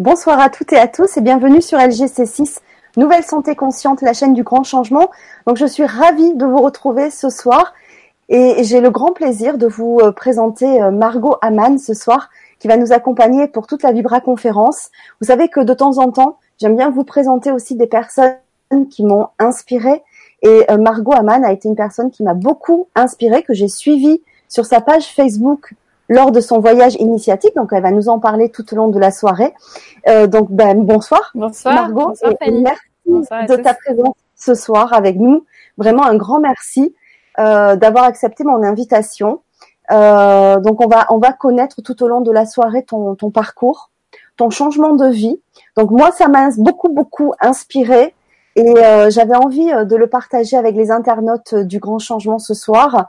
Bonsoir à toutes et à tous et bienvenue sur LGC6, Nouvelle Santé Consciente, la chaîne du grand changement. Donc je suis ravie de vous retrouver ce soir et j'ai le grand plaisir de vous euh, présenter euh, Margot Aman ce soir qui va nous accompagner pour toute la Vibra conférence. Vous savez que de temps en temps, j'aime bien vous présenter aussi des personnes qui m'ont inspiré et euh, Margot Aman a été une personne qui m'a beaucoup inspiré, que j'ai suivi sur sa page Facebook lors de son voyage initiatique. Donc, elle va nous en parler tout au long de la soirée. Euh, donc, ben, bonsoir, bonsoir Margot. Bonsoir, merci de ta présence ce soir avec nous. Vraiment un grand merci euh, d'avoir accepté mon invitation. Euh, donc, on va on va connaître tout au long de la soirée ton, ton parcours, ton changement de vie. Donc, moi, ça m'a beaucoup beaucoup inspiré. Et euh, j'avais envie euh, de le partager avec les internautes du Grand Changement ce soir, euh,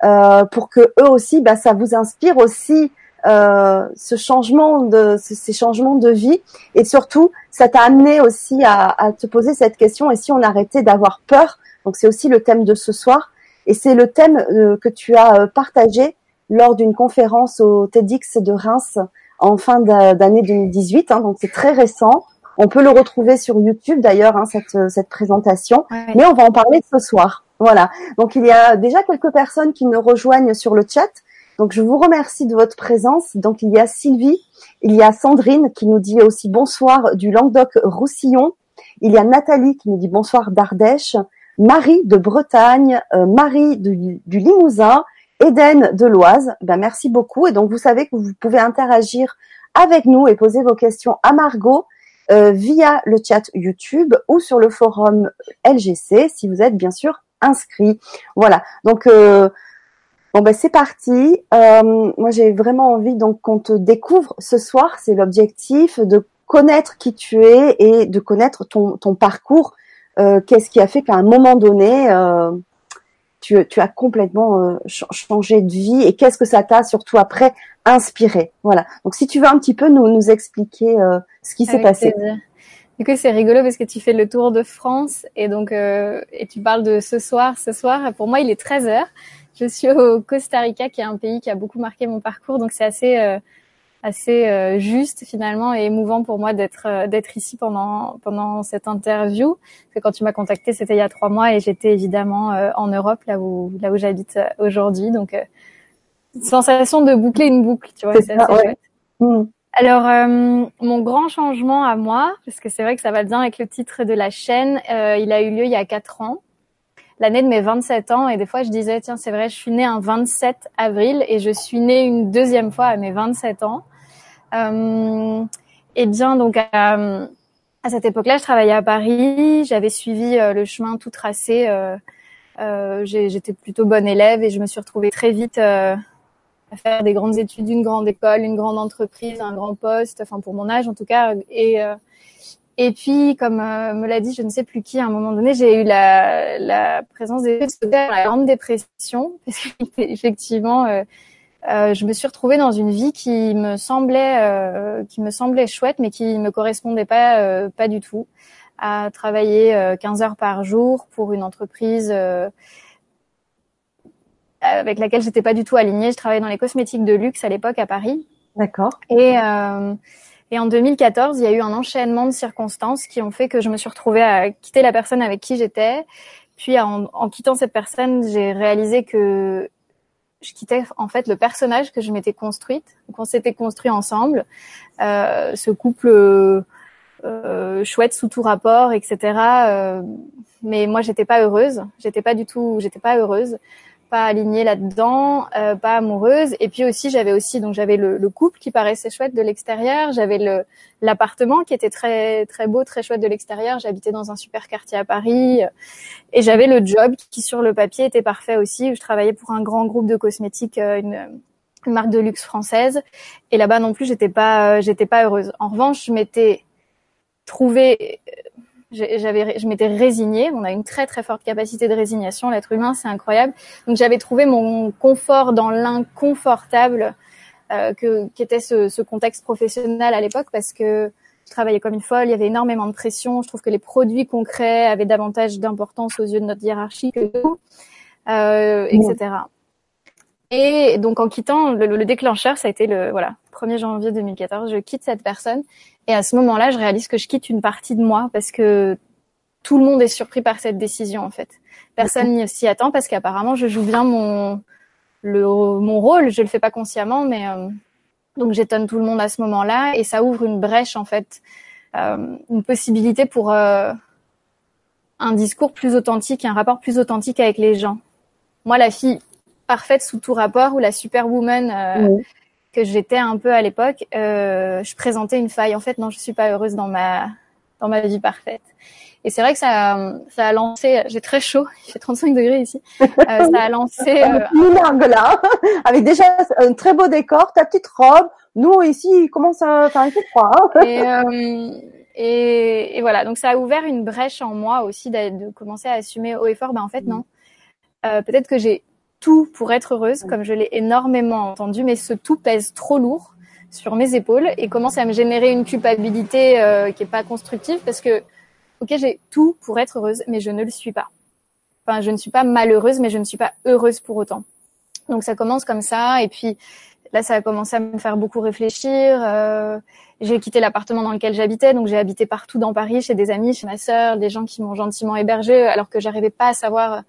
pour que eux aussi, bah, ça vous inspire aussi euh, ce changement de ces changements de vie. Et surtout ça t'a amené aussi à, à, te poser cette question et si on arrêtait d'avoir peur? Donc c'est aussi le thème de ce soir. Et c'est le thème euh, que tu as euh, partagé lors d'une conférence au TEDx de Reims en fin d'année 2018 hein, donc c'est très récent. On peut le retrouver sur YouTube d'ailleurs hein, cette, cette présentation. Ouais. mais on va en parler ce soir voilà. Donc il y a déjà quelques personnes qui nous rejoignent sur le chat. Donc je vous remercie de votre présence. Donc il y a Sylvie, il y a Sandrine qui nous dit aussi bonsoir du Languedoc-Roussillon. Il y a Nathalie qui nous dit bonsoir d'Ardèche, Marie de Bretagne, euh, Marie du, Limousin, Eden de l'Oise. Ben merci beaucoup. Et donc vous savez que vous pouvez interagir avec nous et poser vos questions à Margot euh, via le chat YouTube ou sur le forum LGC si vous êtes bien sûr inscrit. Voilà. Donc euh, bon ben c'est parti. Euh, moi j'ai vraiment envie donc qu'on te découvre ce soir. C'est l'objectif de connaître qui tu es et de connaître ton, ton parcours. Euh, Qu'est-ce qui a fait qu'à un moment donné euh, tu, tu, as complètement euh, changé de vie et qu'est-ce que ça t'a surtout après inspiré? Voilà. Donc si tu veux un petit peu nous, nous expliquer euh, ce qui s'est passé. Plaisir. Du coup, c'est rigolo parce que tu fais le tour de France et donc euh, et tu parles de ce soir. Ce soir, pour moi, il est 13 heures. Je suis au Costa Rica, qui est un pays qui a beaucoup marqué mon parcours, donc c'est assez euh, assez euh, juste finalement et émouvant pour moi d'être euh, d'être ici pendant pendant cette interview. Parce que quand tu m'as contacté, c'était il y a trois mois et j'étais évidemment euh, en Europe, là où là où j'habite euh, aujourd'hui. Donc euh, sensation de boucler une boucle, tu vois, C'est assez ouais. chouette. Mmh. Alors, euh, mon grand changement à moi, parce que c'est vrai que ça va bien avec le titre de la chaîne, euh, il a eu lieu il y a quatre ans, l'année de mes 27 ans, et des fois je disais, tiens, c'est vrai, je suis née un 27 avril, et je suis née une deuxième fois à mes 27 ans. Euh, et bien, donc, à, à cette époque-là, je travaillais à Paris, j'avais suivi euh, le chemin tout tracé, euh, euh, j'étais plutôt bonne élève, et je me suis retrouvée très vite... Faire des grandes études, une grande école, une grande entreprise, un grand poste, enfin pour mon âge en tout cas. Et euh, et puis comme euh, me l'a dit, je ne sais plus qui, à un moment donné, j'ai eu la, la présence des la grande dépression parce qu'effectivement, euh, euh, je me suis retrouvée dans une vie qui me semblait qui me semblait chouette, mais qui me correspondait pas pas du tout. À travailler 15 heures par jour pour une entreprise avec laquelle j'étais pas du tout alignée. Je travaillais dans les cosmétiques de luxe à l'époque à Paris. D'accord. Et, euh, et en 2014, il y a eu un enchaînement de circonstances qui ont fait que je me suis retrouvée à quitter la personne avec qui j'étais. Puis en, en, quittant cette personne, j'ai réalisé que je quittais en fait le personnage que je m'étais construite, qu'on s'était construit ensemble, euh, ce couple euh, chouette sous tout rapport, etc. Euh, mais moi, j'étais pas heureuse. J'étais pas du tout, j'étais pas heureuse pas alignée là-dedans, euh, pas amoureuse. Et puis aussi, j'avais aussi donc j'avais le, le, couple qui paraissait chouette de l'extérieur, j'avais le l'appartement qui était très très beau, très chouette de l'extérieur. J'habitais dans un super quartier à Paris et j'avais le job qui sur le papier était parfait aussi. Je travaillais pour un grand groupe de cosmétiques, euh, une, une marque de luxe française. Et là-bas non plus, j'étais pas j'étais pas heureuse. En revanche, je m'étais trouvée j'avais je m'étais résignée. On a une très très forte capacité de résignation. L'être humain c'est incroyable. Donc j'avais trouvé mon confort dans l'inconfortable euh, que qu'était ce, ce contexte professionnel à l'époque parce que je travaillais comme une folle. Il y avait énormément de pression. Je trouve que les produits concrets avaient davantage d'importance aux yeux de notre hiérarchie que nous euh, etc et donc en quittant le, le déclencheur ça a été le voilà 1er janvier 2014 je quitte cette personne Et à ce moment-là, je réalise que je quitte une partie de moi parce que tout le monde est surpris par cette décision en fait. Personne n'y s'y attend parce qu'apparemment je joue bien mon le mon rôle. Je le fais pas consciemment, mais euh, donc j'étonne tout le monde à ce moment-là et ça ouvre une brèche en fait, euh, une possibilité pour euh, un discours plus authentique, un rapport plus authentique avec les gens. Moi, la fille parfaite sous tout rapport ou la superwoman euh, que j'étais un peu à l'époque, euh, je présentais une faille. En fait, non, je suis pas heureuse dans ma dans ma vie parfaite. Et c'est vrai que ça, ça a lancé. J'ai très chaud. Il fait 35 degrés ici. Euh, ça a lancé. Euh, là, avec déjà un très beau décor, ta petite robe. Nous ici, il commence à faire un peu froid. Hein. et, euh, et, et, voilà. Donc ça a ouvert une brèche en moi aussi de, commencer à assumer haut et fort. Ben en fait non. Euh, Peut-être que j'ai tout pour être heureuse, comme je l'ai énormément entendu, mais ce tout pèse trop lourd sur mes épaules et commence à me générer une culpabilité euh, qui est pas constructive parce que ok j'ai tout pour être heureuse, mais je ne le suis pas. Enfin, je ne suis pas malheureuse, mais je ne suis pas heureuse pour autant. Donc ça commence comme ça, et puis là ça a commencé à me faire beaucoup réfléchir. Euh, j'ai quitté l'appartement dans lequel j'habitais, donc j'ai habité partout dans Paris, chez des amis, chez ma sœur, des gens qui m'ont gentiment hébergée, alors que j'arrivais pas à savoir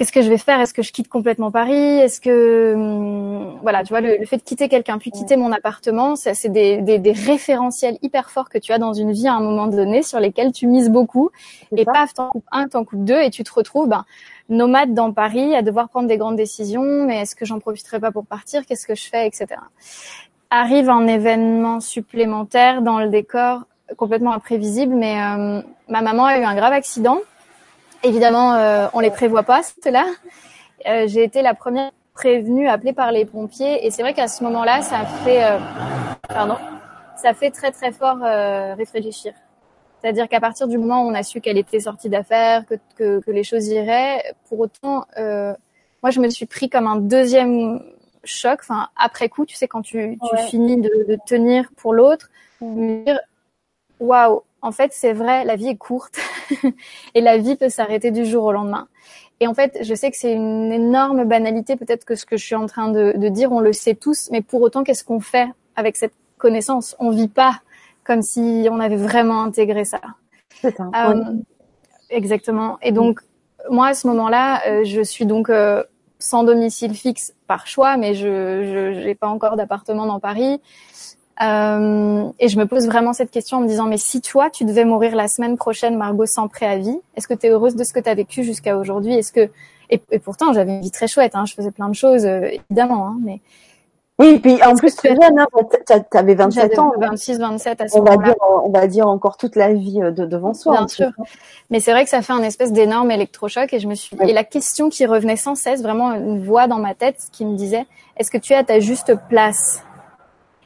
qu'est-ce que je vais faire? Est-ce que je quitte complètement Paris? Est-ce que hum, voilà, tu vois, le, fait de quitter quelqu'un puis quitter mon appartement, c'est des, des, des, référentiels hyper forts que tu as dans une vie à un moment donné sur lesquels tu mises beaucoup. Et paf, t'en coupes un, t'en coupes deux et tu te retrouves ben, nomade dans Paris à devoir prendre des grandes décisions. Mais est-ce que j'en profiterai pas pour partir? Qu'est-ce que je fais, etc. Arrive un événement supplémentaire dans le décor complètement imprévisible, mais euh, ma maman a eu un grave accident Évidemment, euh, on les prévoit pas, cela. Euh, j'ai été la première prévenue, appelée par les pompiers, et c'est vrai qu'à ce moment-là, ça fait, euh, pardon, ça fait très très fort euh, réfléchir. C'est-à-dire qu'à partir du moment où on a su qu'elle était sortie d'affaires, que, que, que, les choses iraient, pour autant, euh, moi je me suis pris comme un deuxième choc, enfin après coup, tu sais quand tu, tu ouais. finis de, de, tenir pour l'autre, me dire waouh, en fait, c'est vrai, la vie est courte et la vie peut s'arrêter du jour au lendemain. Et en fait, je sais que c'est une énorme banalité, peut-être que ce que je suis en train de, de dire, on le sait tous, mais pour autant, qu'est-ce qu'on fait avec cette connaissance? On vit pas comme si on avait vraiment intégré ça. C'est ça. Euh. Exactement. Et donc, moi, à ce moment-là, euh, je suis donc euh, sans domicile fixe par choix, mais je n'ai pas encore d'appartement dans Paris. Euh, et je me pose vraiment cette question en me disant, mais si toi, tu devais mourir la semaine prochaine, Margot, sans préavis, est-ce que tu es heureuse de ce que tu as vécu jusqu'à aujourd'hui? Est-ce que et, et, pourtant, j'avais une vie très chouette, hein, je faisais plein de choses, euh, évidemment, hein, mais oui, et puis en plus, très jeune, hein, tu avais 27 ans. 26, 27 à ce on va dire, On va dire encore toute la vie euh, de, devant soi. Bien sûr. Mais c'est vrai que ça fait un espèce d'énorme électrochoc et je me suis, oui. et la question qui revenait sans cesse, vraiment une voix dans ma tête qui me disait, est-ce que tu es à ta juste place?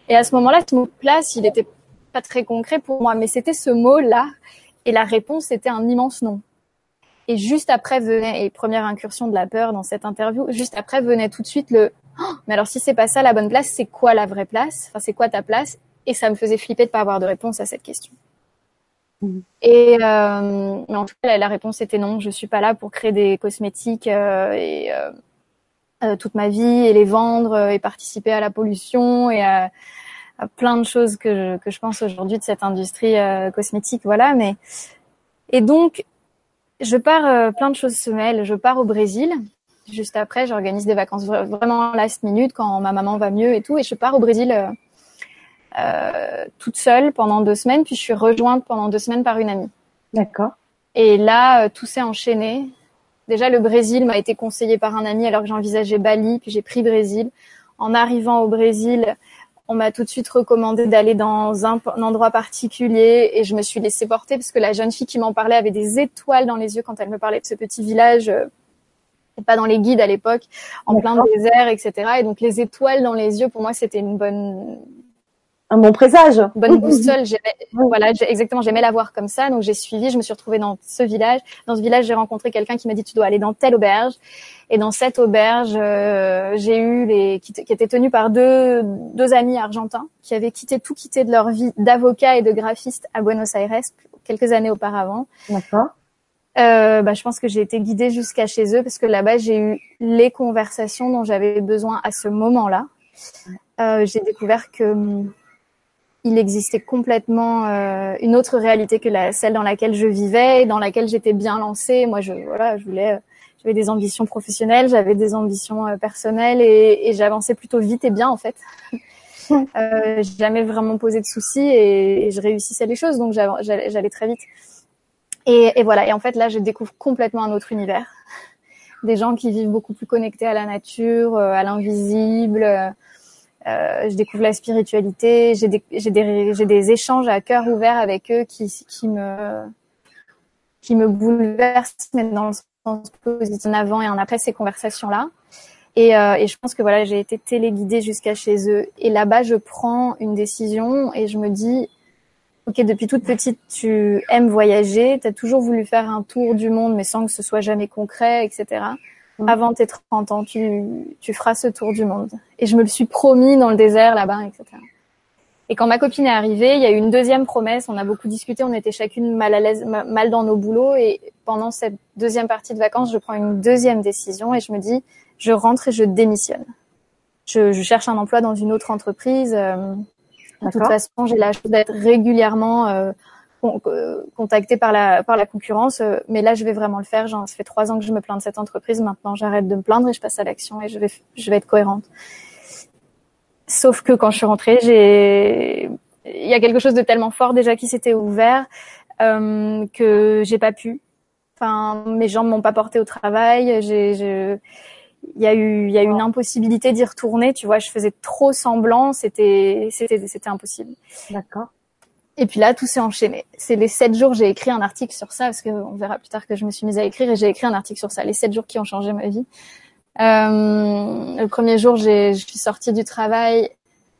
Et à ce moment-là, ce mot place, il n'était pas très concret pour moi, mais c'était ce mot-là. Et la réponse était un immense non. Et juste après venait, et première incursion de la peur dans cette interview, juste après venait tout de suite le oh, mais alors si c'est pas ça la bonne place, c'est quoi la vraie place? Enfin, c'est quoi ta place? Et ça me faisait flipper de pas avoir de réponse à cette question. Mmh. Et euh, mais en tout cas, la réponse était non. Je suis pas là pour créer des cosmétiques euh, et euh, euh, toute ma vie et les vendre euh, et participer à la pollution et à, à plein de choses que je, que je pense aujourd'hui de cette industrie euh, cosmétique. Voilà, mais et donc je pars euh, plein de choses se mêlent. Je pars au Brésil. Juste après, j'organise des vacances vraiment last minute quand ma maman va mieux et tout, et je pars au Brésil euh, toute seule pendant deux semaines, puis je suis rejointe pendant deux semaines par une amie. D'accord. Et là, tout s'est enchaîné. Déjà, le Brésil m'a été conseillé par un ami alors que j'envisageais Bali, puis j'ai pris Brésil. En arrivant au Brésil, on m'a tout de suite recommandé d'aller dans un, un, endroit particulier et je me suis laissée porter parce que la jeune fille qui m'en parlait avait des étoiles dans les yeux quand elle me parlait de ce petit village, euh, pas dans les guides à l'époque, en plein désert, etc. Et donc les étoiles dans les yeux, pour moi, c'était une bonne un bon présage. Bonne boussole. Voilà, exactement. J'aimais la voir comme ça. Donc j'ai suivi. Je me suis retrouvée dans ce village. Dans ce village, j'ai rencontré quelqu'un qui m'a dit tu dois aller dans telle auberge. Et dans cette auberge, euh, j'ai eu les qui, qui était tenue par deux deux amis argentins qui avaient quitté tout quitté de leur vie d'avocat et de graphiste à Buenos Aires quelques années auparavant. D'accord. Euh, bah, je pense que j'ai été guidée jusqu'à chez eux parce que là-bas j'ai eu les conversations dont j'avais besoin à ce moment-là. Euh, j'ai découvert que il existait complètement euh, une autre réalité que la, celle dans laquelle je vivais, dans laquelle j'étais bien lancée. Moi, je voilà, je voulais, j'avais des ambitions professionnelles, j'avais des ambitions euh, personnelles et, et j'avançais plutôt vite et bien en fait. euh, jamais vraiment posé de soucis et, et, je réussissais les choses, donc j'allais très vite. Et, et, voilà. Et en fait, là, je découvre complètement un autre univers. Des gens qui vivent beaucoup plus connectés à la nature, euh, à l'invisible. Euh, je découvre la spiritualité. J'ai des, des, des, échanges à cœur ouvert avec eux qui, qui me qui me bouleversent, mais dans le sens positif, un avant et un après ces conversations-là. Et, euh, et, je pense que voilà, j'ai été téléguidée jusqu'à chez eux. Et là-bas, je prends une décision et je me dis, ok, depuis toute petite, tu aimes voyager, tu as toujours voulu faire un tour du monde, mais sans que ce soit jamais concret, etc. Mmh. Avant tes 30 ans, tu, tu feras ce tour du monde. Et je me le suis promis dans le désert là-bas, etc. Et quand ma copine est arrivée, il y a eu une deuxième promesse. On a beaucoup discuté. On était chacune mal à l'aise, mal dans nos boulots. Et pendant cette deuxième partie de vacances, je prends une deuxième décision et je me dis, je rentre et je démissionne. Je, je cherche un emploi dans une autre entreprise. Euh, de toute façon, j'ai la chance d'être régulièrement euh, euh, contactée par la par la concurrence, euh, mais là, je vais vraiment le faire. Genre, ça fait trois ans que je me plains de cette entreprise. Maintenant, j'arrête de me plaindre et je passe à l'action et je vais je vais être cohérente. Sauf que quand je suis rentrée, j'ai il y a quelque chose de tellement fort déjà qui s'était ouvert euh, que j'ai pas pu. Enfin, mes jambes m'ont pas porté au travail. J'ai il y a eu il y a eu une impossibilité d'y retourner tu vois je faisais trop semblant c'était c'était c'était impossible d'accord et puis là tout s'est enchaîné. C'est les sept jours j'ai écrit un article sur ça parce que on verra plus tard que je me suis mise à écrire et j'ai écrit un article sur ça les sept jours qui ont changé ma vie. Euh, le premier jour je suis sortie du travail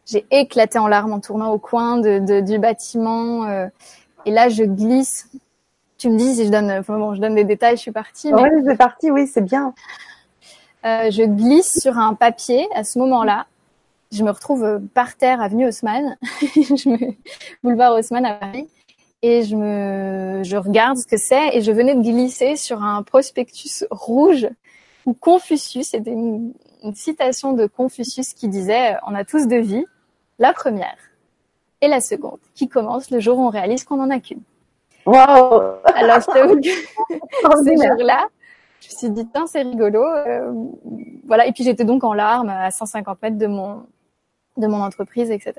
j'ai éclaté en larmes en tournant au coin de, de du bâtiment euh, et là je glisse. Tu me dis si je donne bon je donne des détails je suis partie mais... oui c'est parti oui c'est bien. Euh, je glisse sur un papier à ce moment-là. Je me retrouve par terre, avenue Haussmann, je me... boulevard Haussmann à Paris, et je me, je regarde ce que c'est, et je venais de glisser sur un prospectus rouge où Confucius, c'était une, une citation de Confucius qui disait "On a tous deux vies, la première et la seconde, qui commence le jour où on réalise qu'on en a qu'une." Wow. Alors je t'avoue que ce jour-là, je me suis dit, c'est rigolo. Euh, voilà. Et puis j'étais donc en larmes à 150 mètres de mon de mon entreprise, etc.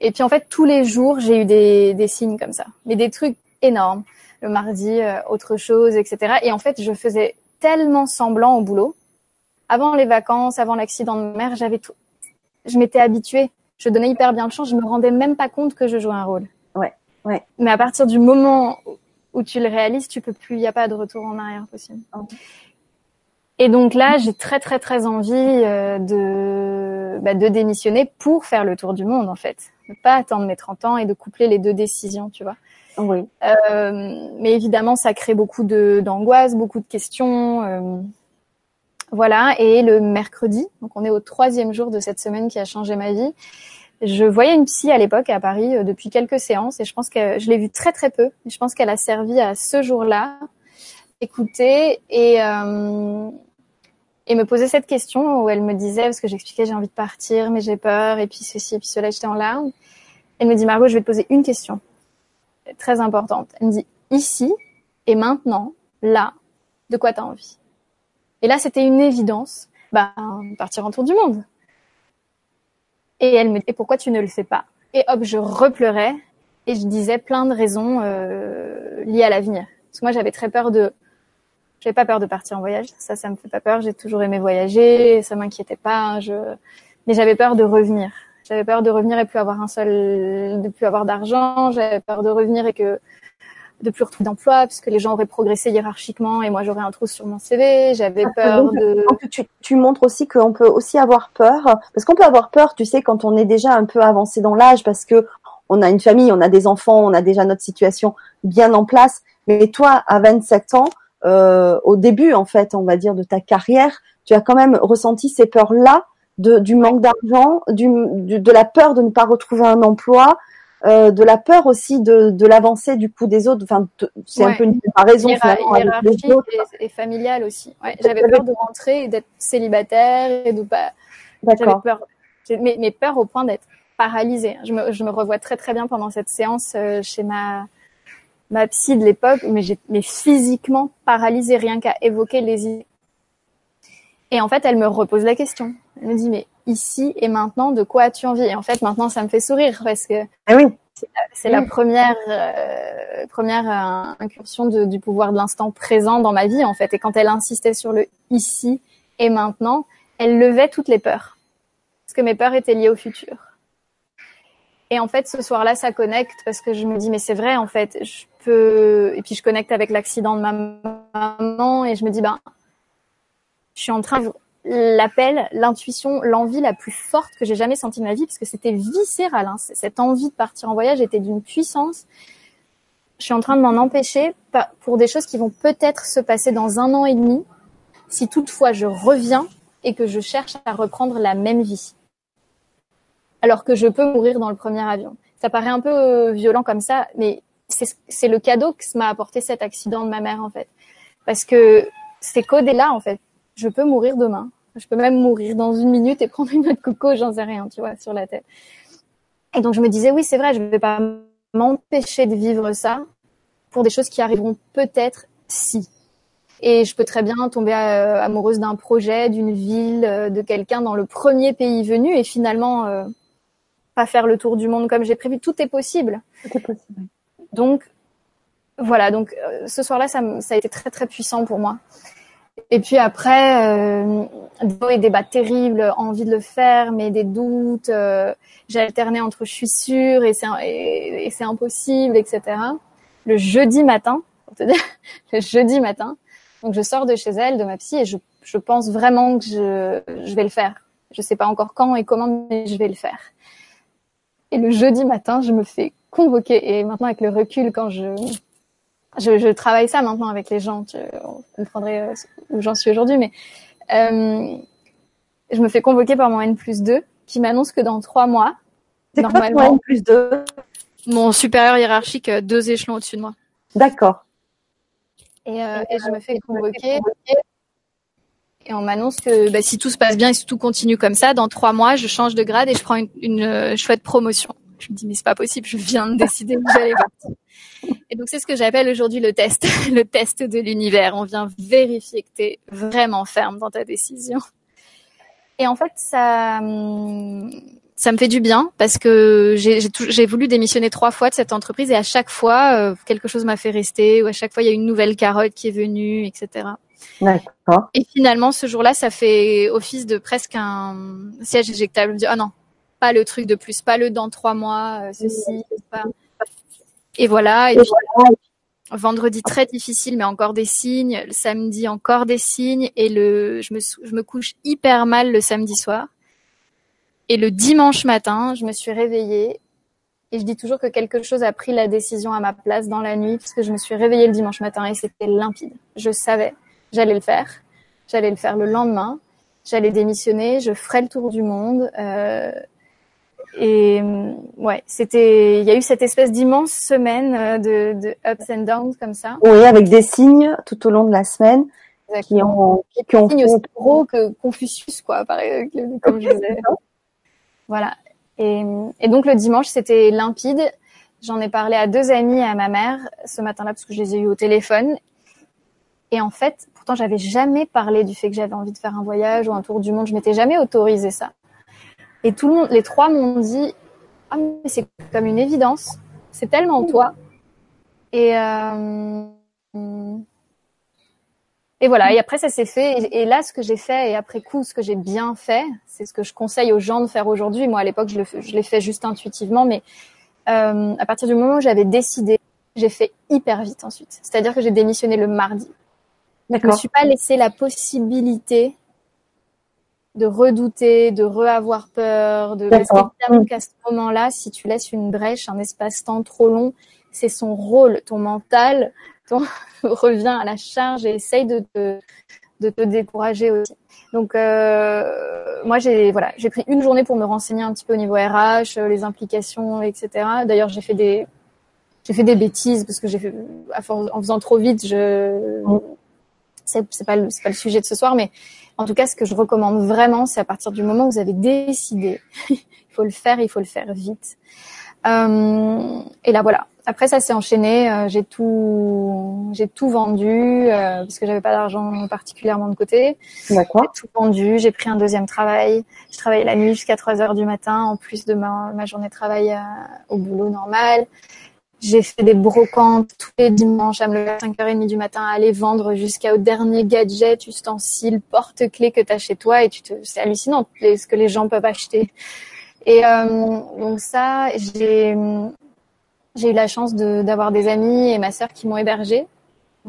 Et puis en fait, tous les jours, j'ai eu des, des signes comme ça, mais des trucs énormes. Le mardi, euh, autre chose, etc. Et en fait, je faisais tellement semblant au boulot. Avant les vacances, avant l'accident de mer, j'avais tout. Je m'étais habituée. Je donnais hyper bien le champ. Je me rendais même pas compte que je jouais un rôle. Ouais, ouais. Mais à partir du moment où tu le réalises, tu peux plus, il n'y a pas de retour en arrière possible. Oh. Et donc là, j'ai très très très envie euh, de bah, de démissionner pour faire le tour du monde en fait, ne pas attendre mes 30 ans et de coupler les deux décisions, tu vois. Oui. Euh, mais évidemment, ça crée beaucoup de d'angoisse, beaucoup de questions. Euh, voilà. Et le mercredi, donc on est au troisième jour de cette semaine qui a changé ma vie. Je voyais une psy à l'époque à Paris euh, depuis quelques séances et je pense que je l'ai vue très très peu. Je pense qu'elle a servi à ce jour-là écouter et euh, et me poser cette question où elle me disait parce que j'expliquais j'ai envie de partir mais j'ai peur et puis ceci et puis cela j'étais en larmes. Elle me dit Margot je vais te poser une question très importante. Elle me dit ici et maintenant là de quoi tu as envie? Et là c'était une évidence. Bah partir en tour du monde. Et elle me dit, pourquoi tu ne le fais pas? Et hop, je repleurais et je disais plein de raisons euh, liées à l'avenir. Parce que moi, j'avais très peur de... J'avais pas peur de partir en voyage, ça, ça me fait pas peur. J'ai toujours aimé voyager, ça m'inquiétait pas. Je... Mais j'avais peur de revenir. J'avais peur de revenir et plus avoir un seul, de plus avoir d'argent. J'avais peur de revenir et que de plus retrouver d'emploi puisque les gens auraient progressé hiérarchiquement et moi j'aurais un trou sur mon CV. J'avais ah, peur de. Tu, tu montres aussi qu'on peut aussi avoir peur parce qu'on peut avoir peur, tu sais, quand on est déjà un peu avancé dans l'âge parce que on a une famille, on a des enfants, on a déjà notre situation bien en place. Mais toi, à 27 ans, euh, au début en fait, on va dire de ta carrière, tu as quand même ressenti ces peurs-là de, du manque d'argent, du, de la peur de ne pas retrouver un emploi, euh, de la peur aussi de, de l'avancée du coup des autres. Enfin, c'est un peu une comparaison finalement avec les autres. Et, et familiale aussi. Ouais, j'avais peur de rentrer et d'être célibataire et de pas. J'avais peur. Mes, mes peurs au point d'être paralysée. Je me, je me revois très très bien pendant cette séance euh, chez ma ma psy de l'époque, mais j'ai mais physiquement paralysée rien qu'à évoquer les idées. Et en fait, elle me repose la question. Elle me dit mais ici et maintenant, de quoi as-tu envie? Et en fait, maintenant, ça me fait sourire parce que ah oui. c'est la, première euh, première euh, incursion de, du pouvoir de l'instant présent dans ma vie en fait. Et quand elle insistait sur le ici et maintenant, elle levait toutes les peurs parce que mes peurs étaient liées au futur. Et en fait, ce soir-là, ça connecte parce que je me dis, mais c'est vrai, en fait, je Et puis je connecte avec l'accident de ma maman et je me dis, ben, je suis en train de l'appel, l'intuition, l'envie la plus forte que j'ai jamais sentie de ma vie, parce que c'était viscéral. Hein. Cette envie de partir en voyage était d'une puissance. Je suis en train de m'en empêcher pour des choses qui vont peut-être se passer dans un an et demi, si toutefois je reviens et que je cherche à reprendre la même vie. Alors que je peux mourir dans le premier avion. Ça paraît un peu euh, violent comme ça, mais c'est le cadeau que m'a apporté cet accident de ma mère, en fait. Parce que c'est codé là, en fait je peux mourir demain. Je peux même mourir dans une minute et prendre une autre coco, j'en sais rien, tu vois, sur la tête. Et donc je me disais, oui, c'est vrai, je ne vais pas m'empêcher de vivre ça pour des choses qui arriveront peut-être si. Et je peux très bien tomber euh, amoureuse d'un projet, d'une ville, euh, de quelqu'un dans le premier pays venu et finalement euh, pas faire le tour du monde comme j'ai prévu. Tout est possible. Tout est possible. Donc voilà, donc ce soir-là, ça, a été très très puissant pour moi. Et puis après, euh, des débats terribles, envie de le faire, mais des doutes. Euh, j'ai alterné entre je suis sûre et c'est et, impossible, etc. Le jeudi matin, le jeudi matin, donc je sors de chez elle, de ma psy, et je, je pense vraiment que je, vais le faire. Je sais pas encore quand et comment, mais je vais le faire. Et le jeudi matin, je me fais convoquer. Et maintenant, avec le recul, quand je je, je, travaille ça maintenant avec les gens. Tu, on comprendrait euh, où j'en suis aujourd'hui, mais euh, je me fais convoquer par mon N plus 2 qui m'annonce que dans trois mois, normalement, quoi N plus 2 mon supérieur hiérarchique euh, deux échelons au-dessus de moi. D'accord. Et, euh, et, je me fais convoquer. Et on m'annonce que bah, si tout se passe bien et si tout continue comme ça, dans trois mois, je change de grade et je prends une, une chouette promotion. Je me dis mais c'est pas possible, je viens de décider où j'allais partir. Et donc c'est ce que j'appelle aujourd'hui le test, le test de l'univers. On vient vérifier que tu es vraiment ferme dans ta décision. Et en fait, ça, hum, ça me fait du bien parce que j'ai voulu démissionner trois fois de cette entreprise et à chaque fois, euh, quelque chose m'a fait rester ou à chaque fois, il y a une nouvelle carotte qui est venue, etc. D'accord. Et finalement, ce jour-là, ça fait office de presque un siège éjectable. Je me dis, oh non, pas le truc de plus, pas le dans trois mois, euh, ceci, pas. Et voilà. Et, vendredi très difficile, mais encore des signes. Le samedi encore des signes. Et le, je me, je me couche hyper mal le samedi soir. Et le dimanche matin, je me suis réveillée. Et je dis toujours que quelque chose a pris la décision à ma place dans la nuit, parce que je me suis réveillée le dimanche matin et c'était limpide. Je savais, j'allais le faire. J'allais le faire le lendemain. J'allais démissionner. Je ferais le tour du monde. Euh, et ouais, c'était, il y a eu cette espèce d'immense semaine euh, de, de, ups and downs comme ça. Oui, avec des signes tout au long de la semaine qui ont, qui ont signes aussi gros que Confucius, quoi, pareil, comme je disais. Voilà. Et, et donc le dimanche, c'était limpide. J'en ai parlé à deux amis à ma mère ce matin-là parce que je les ai eu au téléphone. Et en fait, pourtant, j'avais jamais parlé du fait que j'avais envie de faire un voyage ou un tour du monde. Je m'étais jamais autorisé ça. Et tout le monde, les trois m'ont dit, ah mais c'est comme une évidence, c'est tellement toi. Et euh, et voilà. Et après ça s'est fait. Et, là, ce que j'ai fait et après coup, ce que j'ai bien fait, c'est ce que je conseille aux gens de faire aujourd'hui. Moi, à l'époque, je, je l'ai fait juste intuitivement, mais euh, à partir du moment où j'avais décidé, j'ai fait hyper vite ensuite. C'est-à-dire que j'ai démissionné le mardi. Je me suis pas laissé la possibilité de redouter, de re-avoir peur, de parce mm. qu'à ce moment-là, si tu laisses une brèche, un espace-temps trop long, c'est son rôle, ton mental, ton revient à la charge et essaye de te, de te décourager aussi. Donc euh, moi j'ai voilà j'ai pris une journée pour me renseigner un petit peu au niveau RH, euh, les implications, etc. D'ailleurs j'ai fait des j'ai fait des bêtises parce que j'ai fait en faisant trop vite je mm c'est c'est pas le c'est pas le sujet de ce soir, mais en tout cas, ce que je recommande vraiment, c'est à partir du moment où vous avez décidé, il faut le faire, il faut le faire vite. Euh, et là, voilà. Après, ça s'est enchaîné. Euh, j'ai tout, j'ai tout vendu euh, parce que j'avais pas d'argent particulièrement de côté. D'accord. J'ai tout vendu. J'ai pris un deuxième travail. Je travaillais la nuit jusqu'à 3 heures du matin, en plus de ma, ma journée de travail euh, au boulot normal. J'ai fait des brocantes tous les dimanches à me lever à 5h30 du matin, à aller vendre jusqu'au dernier gadget, ustensile, porte-clés que tu as chez toi et tu te, c'est hallucinant ce que les gens peuvent acheter. Et euh, donc ça, j'ai j'ai eu la chance de, d'avoir des amis et ma sœur qui m'ont hébergée.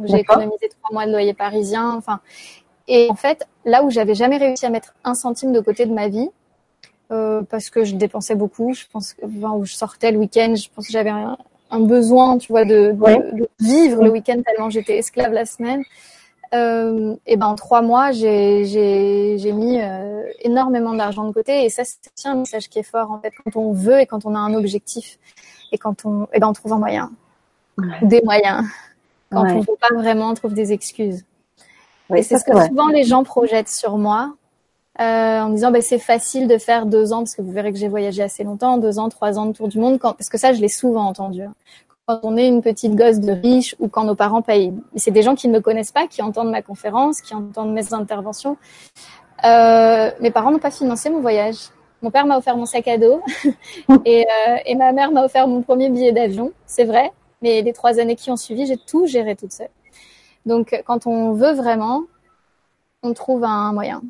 J'ai économisé trois mois de loyer parisien. Enfin, et en fait, là où j'avais jamais réussi à mettre un centime de côté de ma vie, euh, parce que je dépensais beaucoup, je pense que enfin, où je sortais le week-end, je pense que j'avais un, un besoin, tu vois, de, de, Ouais. de vivre le week-end tellement j'étais esclave la semaine. Euh, et ben en trois mois, j'ai mis euh, énormément d'argent de côté et ça c'est un message qui est fort en fait quand on veut et quand on a un objectif et quand on et ben on trouve un moyen, Ouais. des moyens. Quand Ouais. on veut pas vraiment, on trouve des excuses. Et c'est ce que souvent les gens projettent sur moi euh, en me disant bah, c'est facile de faire deux ans parce que vous verrez que j'ai voyagé assez longtemps, deux ans, trois ans de tour du monde. Quand, parce que ça, je l'ai souvent entendu. hein. Quand on est une petite gosse de riche ou quand nos parents payent. C'est des gens qui ne me connaissent pas, qui entendent ma conférence, qui entendent mes interventions. Euh, mes parents n'ont pas financé mon voyage. Mon père m'a offert mon sac à dos et, euh, et ma mère m'a offert mon premier billet d'avion. C'est vrai, mais les trois années qui ont suivi, j'ai tout géré toute seule. Donc, quand on veut vraiment, on trouve un moyen.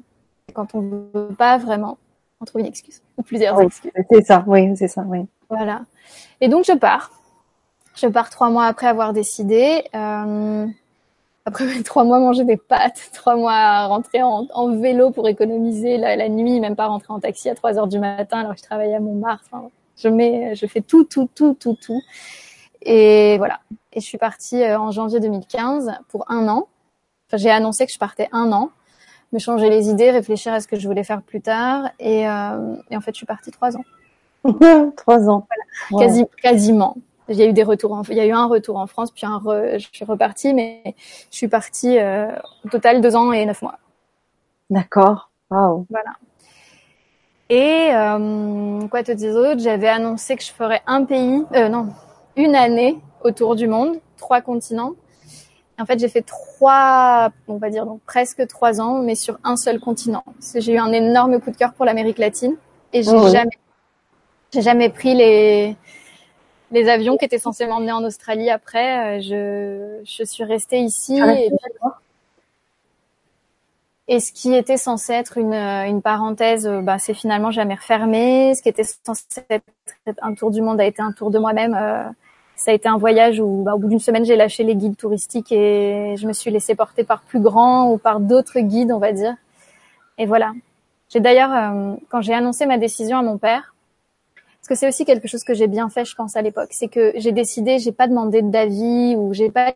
Quand on veut pas vraiment, on trouve une excuse ou plusieurs Oui, excuses. c'est ça. Oui, c'est ça. Oui. Voilà. Et donc, je pars. Je pars trois mois après avoir décidé. Euh, après trois mois manger des pâtes, trois mois à rentrer en, en vélo pour économiser la, la nuit, même pas rentrer en taxi à 3 heures du matin alors que je travaillais à Montmartre. Enfin, je mets, je fais tout, tout, tout, tout, tout. Et voilà. Et je suis partie euh, en janvier 2015 pour un an. Enfin, j'ai annoncé que je partais un an, me changer les idées, réfléchir à ce que je voulais faire plus tard. Et, euh, et en fait, je suis partie trois ans. Trois ans. Ouais. Quasi, quasiment. Il y a eu des retours, en, il y a eu un retour en France, puis un re, je suis repartie, mais je suis partie euh, au total deux ans et neuf mois. D'accord. Waouh. Voilà. Et euh, quoi te dire d'autre? J'avais annoncé que je ferais un pays, non, une année autour du monde, trois continents. En fait, j'ai fait trois, on va dire donc presque trois ans, mais sur un seul continent. J'ai eu un énorme coup de cœur pour l'Amérique latine et j'ai Oh jamais, j'ai jamais pris les les avions qui étaient censés m'emmener en Australie après. Euh, Je je suis restée ici resté et ce qui était censé être une, euh, une parenthèse, euh, bah, c'est finalement jamais refermé. Ce qui était censé être un tour du monde a été un tour de moi-même. Euh, ça a été un voyage où, bah, au bout d'une semaine, j'ai lâché les guides touristiques et je me suis laissée porter par plus grands ou par d'autres guides, on va dire. Et voilà. J'ai d'ailleurs, euh, quand j'ai annoncé ma décision à mon père, parce que c'est aussi quelque chose que j'ai bien fait, je pense, à l'époque, c'est que j'ai décidé, j'ai pas demandé d'avis ou j'ai pas,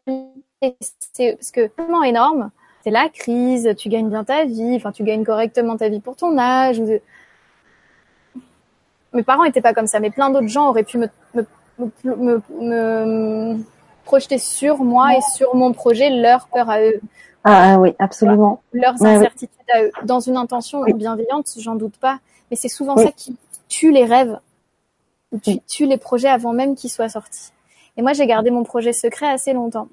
c'est parce que tellement énorme c'est la crise, tu gagnes bien ta vie, enfin tu gagnes correctement ta vie pour ton âge. Mes parents étaient pas comme ça, mais plein d'autres gens auraient pu me, me, me, me, me projeter sur moi et sur mon projet, leur peur à eux, Ah, ah oui, absolument. leurs incertitudes à eux, dans une intention Oui. bienveillante, j'en doute pas. Mais c'est souvent Oui. ça qui tue les rêves, Oui. tue les projets avant même qu'ils soient sortis. Et moi, j'ai gardé mon projet secret assez longtemps.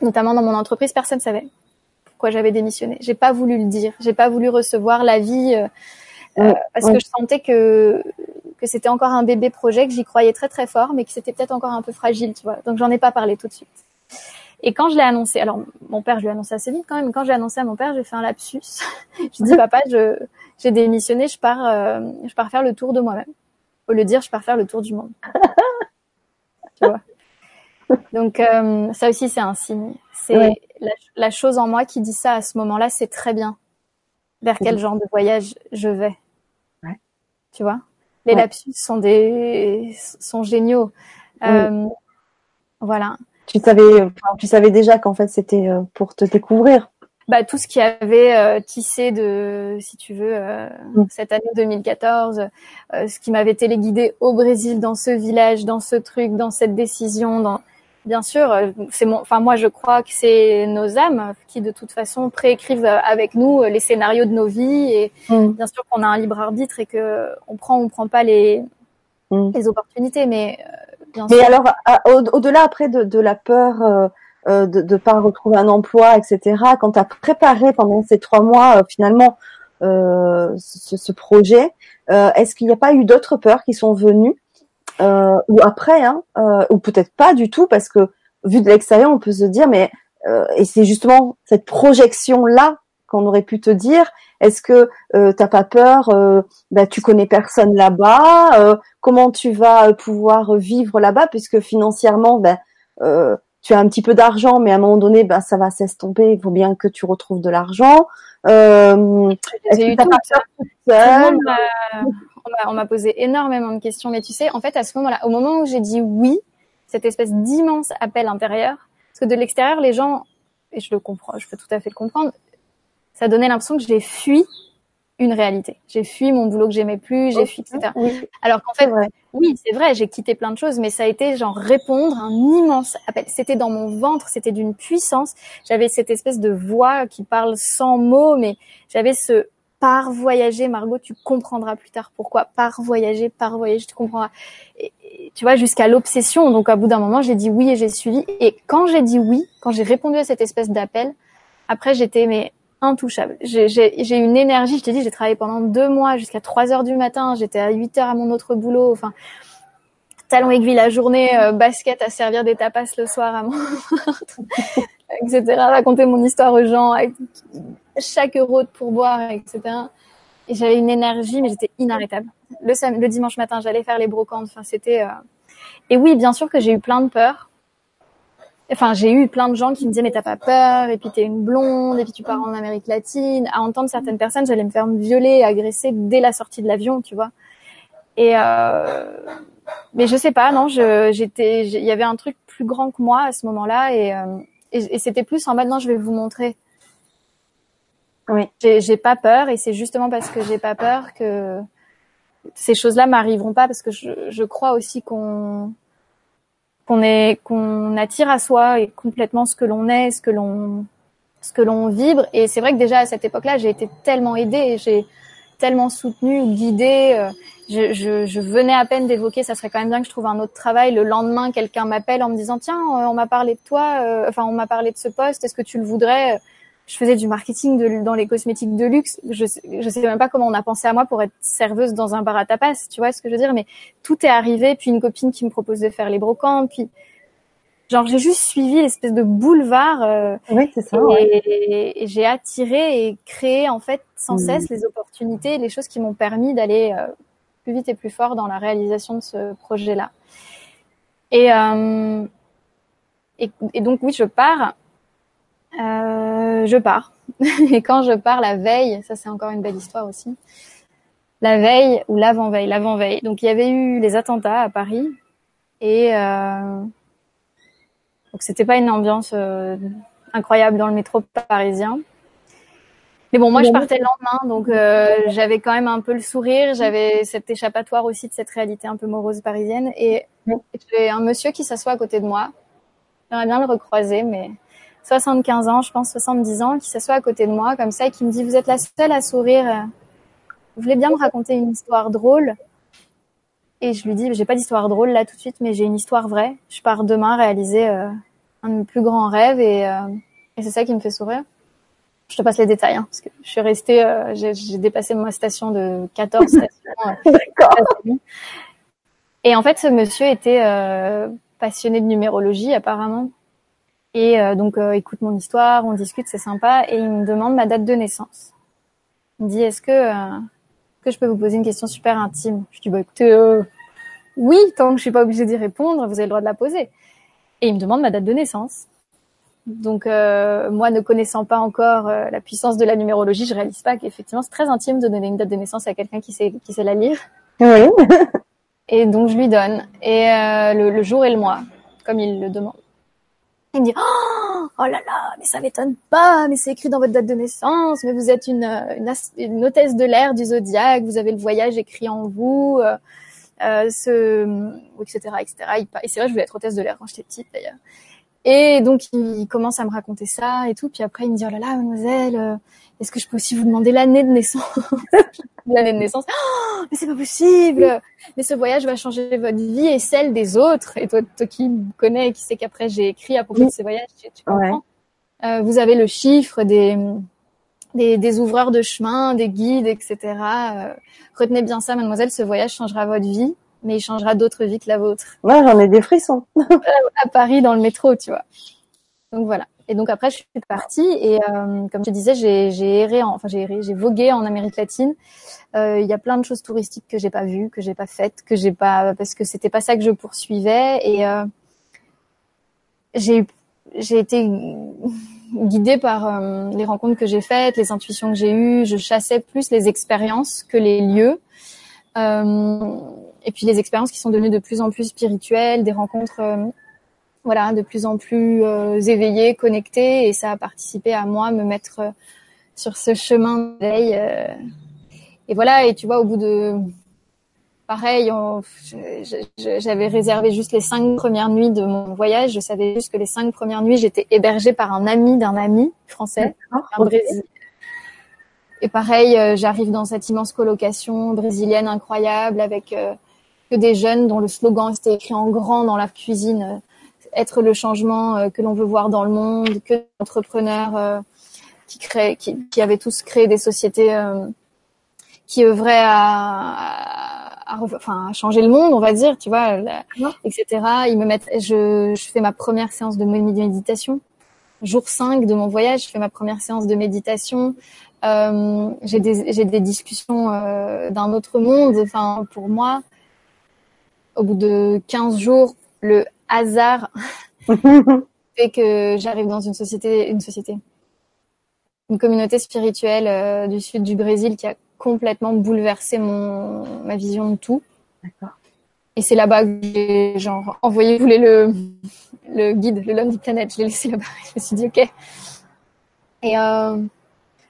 Notamment dans mon entreprise, personne savait pourquoi j'avais démissionné. J'ai pas voulu le dire. J'ai pas voulu recevoir l'avis euh, Oui, parce oui. que je sentais que que c'était encore un bébé projet, que j'y croyais très très fort, mais que c'était peut-être encore un peu fragile, tu vois. Donc j'en ai pas parlé tout de suite. Et quand je l'ai annoncé, alors mon père, je l'ai annoncé assez vite quand même. Quand j'ai annoncé à mon père, j'ai fait un lapsus. je dis papa, je j'ai démissionné, je pars euh, je pars faire le tour de moi-même. Au lieu de dire je pars faire le tour du monde. tu vois. Donc euh, ça aussi c'est un signe. C'est Ouais. la, la chose en moi qui dit ça à ce moment-là, c'est très bien. Vers quel genre de voyage je vais? Ouais. Tu vois. Les Ouais. lapsus sont des sont géniaux. Oui. Euh, voilà. Tu savais, enfin, tu savais déjà qu'en fait c'était euh, pour te découvrir. bah, tout ce qui avait euh, tissé de, si tu veux, euh, Mm. cette année 2014, euh, ce qui m'avait téléguidé au Brésil, dans ce village, dans ce truc, dans cette décision, dans bien sûr, euh, c'est mon, enfin moi je crois que c'est nos âmes qui de toute façon préécrivent avec nous les scénarios de nos vies et mm. bien sûr qu'on a un libre arbitre et que on prend ou on prend pas les mm. les opportunités, mais bien mais alors au-delà après de, de, la peur euh, de ne pas retrouver un emploi, etc. Quand tu as préparé pendant ces trois mois finalement euh, ce, ce, projet, est-ce qu'il n'y a pas eu d'autres peurs qui sont venues? Euh, ou après, hein, euh, ou peut-être pas du tout, parce que vu de l'extérieur, on peut se dire, mais euh, et c'est justement cette projection là qu'on aurait pu te dire. Est-ce que euh, t'as pas peur euh, bah, Tu connais personne là-bas. Euh, comment tu vas pouvoir vivre là-bas puisque financièrement, ben, tu as un petit peu d'argent, mais à un moment donné, ben, ça va s'estomper. Il faut bien que tu retrouves de l'argent. Euh, J'ai eu tout, ça on m'a posé énormément de questions, mais tu sais, en fait, à ce moment-là, au moment où j'ai dit oui, cette espèce d'immense appel intérieur, parce que de l'extérieur, les gens, et je le comprends, je peux tout à fait le comprendre, ça donnait l'impression que j'ai fui une réalité. J'ai fui mon boulot que j'aimais plus, j'ai fui, etc. Alors qu'en fait, oui, c'est vrai, j'ai quitté plein de choses, mais ça a été genre répondre un immense appel. C'était dans mon ventre, c'était d'une puissance. J'avais cette espèce de voix qui parle sans mots, mais j'avais ce par voyager, Margot, tu comprendras plus tard pourquoi. Par voyager, par voyager, tu comprendras. Tu vois, jusqu'à l'obsession. Donc, à bout d'un moment, j'ai dit oui et j'ai suivi. Et quand j'ai dit oui, quand j'ai répondu à cette espèce d'appel, après, j'étais mais intouchable. J'ai une énergie. Je t'ai dit, j'ai travaillé pendant deux mois jusqu'à 3 heures du matin. J'étais à 8 heures à mon autre boulot. Enfin, talon aiguille la journée, euh, basket à servir des tapas le soir à mon etc. Raconter mon histoire aux gens avec chaque euro de pourboire, etc. Et j'avais une énergie, mais j'étais inarrêtable. Le, le dimanche matin, j'allais faire les brocantes. Enfin, c'était. Euh, et oui, bien sûr que j'ai eu plein de peur. Enfin, j'ai eu plein de gens qui me disaient mais t'as pas peur, et puis t'es une blonde, et puis tu pars en Amérique latine. À entendre certaines personnes, j'allais me faire violer, agresser dès la sortie de l'avion, tu vois. Et euh... mais je sais pas, non, j'étais, il y avait un truc plus grand que moi à ce moment-là, et, euh, et, et c'était plus en mode non, je vais vous montrer oui. J'ai pas peur et c'est justement parce que j'ai pas peur que ces choses-là m'arriveront pas parce que je, je crois aussi qu'on qu'on est qu'on attire à soi et complètement ce que l'on est, ce que l'on ce que l'on vibre et c'est vrai que déjà à cette époque-là, j'ai été tellement aidée, j'ai tellement soutenue, guidée, euh, je, je, je, venais à peine d'évoquer, ça serait quand même bien que je trouve un autre travail. Le lendemain, quelqu'un m'appelle en me disant tiens, euh, on m'a parlé de toi, euh, enfin on m'a parlé de ce poste, est-ce que tu le voudrais? Je faisais du marketing de, dans les cosmétiques de luxe. Je, je sais même pas comment on a pensé à moi pour être serveuse dans un bar à tapas, tu vois ce que je veux dire? Mais tout est arrivé. Puis une copine qui me propose de faire les brocantes. Puis genre j'ai juste suivi l'espèce de boulevard. Euh, oui, c'est ça. Et, j'ai attiré et créé en fait sans mmh. cesse les opportunités, les choses qui m'ont permis d'aller euh, plus vite et plus fort dans la réalisation de ce projet-là. Et, euh, donc oui, je pars euh, je pars. et quand je pars la veille, ça c'est encore une belle histoire aussi. La veille ou l'avant-veille, l'avant-veille. Donc il y avait eu les attentats à Paris et euh, donc c'était pas une ambiance euh, incroyable dans le métro parisien. Mais bon, moi je partais le lendemain, donc euh, j'avais quand même un peu le sourire, j'avais cet échappatoire aussi de cette réalité un peu morose parisienne. Et j'ai un monsieur qui s'assoit à côté de moi. J'aimerais bien le recroiser, mais 75 ans, je pense 70 ans, qui s'assoit à côté de moi comme ça et qui me dit vous êtes la seule à sourire. Vous voulez bien me raconter une histoire drôle? Et je lui dis j'ai pas d'histoire drôle là tout de suite, mais j'ai une histoire vraie. Je pars demain réaliser euh, un de mes plus grands rêves et, euh, et c'est ça qui me fait sourire. Je te passe les détails hein, parce que je suis restée, euh, j'ai dépassé ma station de 14 stations. et en fait, ce monsieur était passionné de numérologie apparemment et euh, donc, euh, écoute mon histoire, on discute, c'est sympa. Et il me demande ma date de naissance. Il me dit, est-ce que, euh, que je peux vous poser une question super intime? Je dis, bah écoutez, oui, tant que je suis pas obligée d'y répondre, vous avez le droit de la poser. Et il me demande ma date de naissance. Donc, moi, ne connaissant pas encore la puissance de la numérologie, je réalise pas qu'effectivement, c'est très intime de donner une date de naissance à quelqu'un qui sait, qui sait la lire. Oui. et donc, je lui donne. Et le, le jour et le mois, comme il le demande. Il me dit oh, oh, là là, mais ça m'étonne pas, mais c'est écrit dans votre date de naissance, mais vous êtes une, une, hôtesse de l'air du zodiaque, vous avez le voyage écrit en vous. Euh, euh, ce, etc., etc. Et c'est vrai, je voulais être hôtesse de l'air quand j'étais petite d'ailleurs. Et donc il commence à me raconter ça et tout. Puis après il me dit oh là là, mademoiselle, euh, est-ce que je peux aussi vous demander l'année de naissance? L'année de naissance. Oh, mais c'est pas possible. Mais ce voyage va changer votre vie et celle des autres. Et toi, toi qui me connais, qui sait qu'après j'ai écrit à propos de ce voyage, tu, comprends. Euh, vous avez le chiffre des, des, des ouvreurs de chemin, des guides, etc. Euh, retenez bien ça, mademoiselle. Ce voyage changera votre vie mais il changera d'autres vies que la vôtre. Ouais, j'en ai des frissons. à Paris, dans le métro, tu vois. Donc voilà. Et donc après, je suis partie et euh, comme je disais, j'ai erré, enfin j'ai erré, j'ai vogué en Amérique latine. Euh, il y a plein de choses touristiques que j'ai pas vues, que j'ai pas faites, que j'ai pas parce que c'était pas ça que je poursuivais et euh, j'ai j'ai été guidée par euh, les rencontres que j'ai faites, les intuitions que j'ai eues. Je chassais plus les expériences que les lieux. Euh, et puis les expériences qui sont devenues de plus en plus spirituelles, des rencontres euh, voilà, de plus en plus euh, éveillées, connectées, et ça a participé à moi me mettre euh, sur ce chemin d'éveil. et voilà, et tu vois, au bout de pareil, j'avais réservé juste les cinq premières nuits de mon voyage. Je savais juste que les cinq premières nuits, j'étais hébergée par un ami d'un ami français, un Brésil, et pareil, j'arrive dans cette immense colocation brésilienne incroyable avec que des jeunes dont le slogan était écrit en grand dans la cuisine, euh, être le changement euh, que l'on veut voir dans le monde, que d'entrepreneurs euh, qui créent, qui, qui, avaient tous créé des sociétés qui œuvraient à, à, enfin, à changer le monde, on va dire, tu vois, etc. Ils me mettent, je, je fais ma première séance de méditation. Jour 5 de mon voyage, je fais ma première séance de méditation. Euh, j'ai des, j'ai des discussions euh, d'un autre monde. Enfin, pour moi, au bout de 15 jours, le hasard fait que j'arrive dans une société, une société, une communauté spirituelle euh, du sud du Brésil qui a complètement bouleversé mon ma vision de tout. D'accord. Et c'est là-bas que j'ai genre envoyé voulez le le guide, le l'homme du planète. Je l'ai laissé là-bas. Je me suis dit ok. Et euh,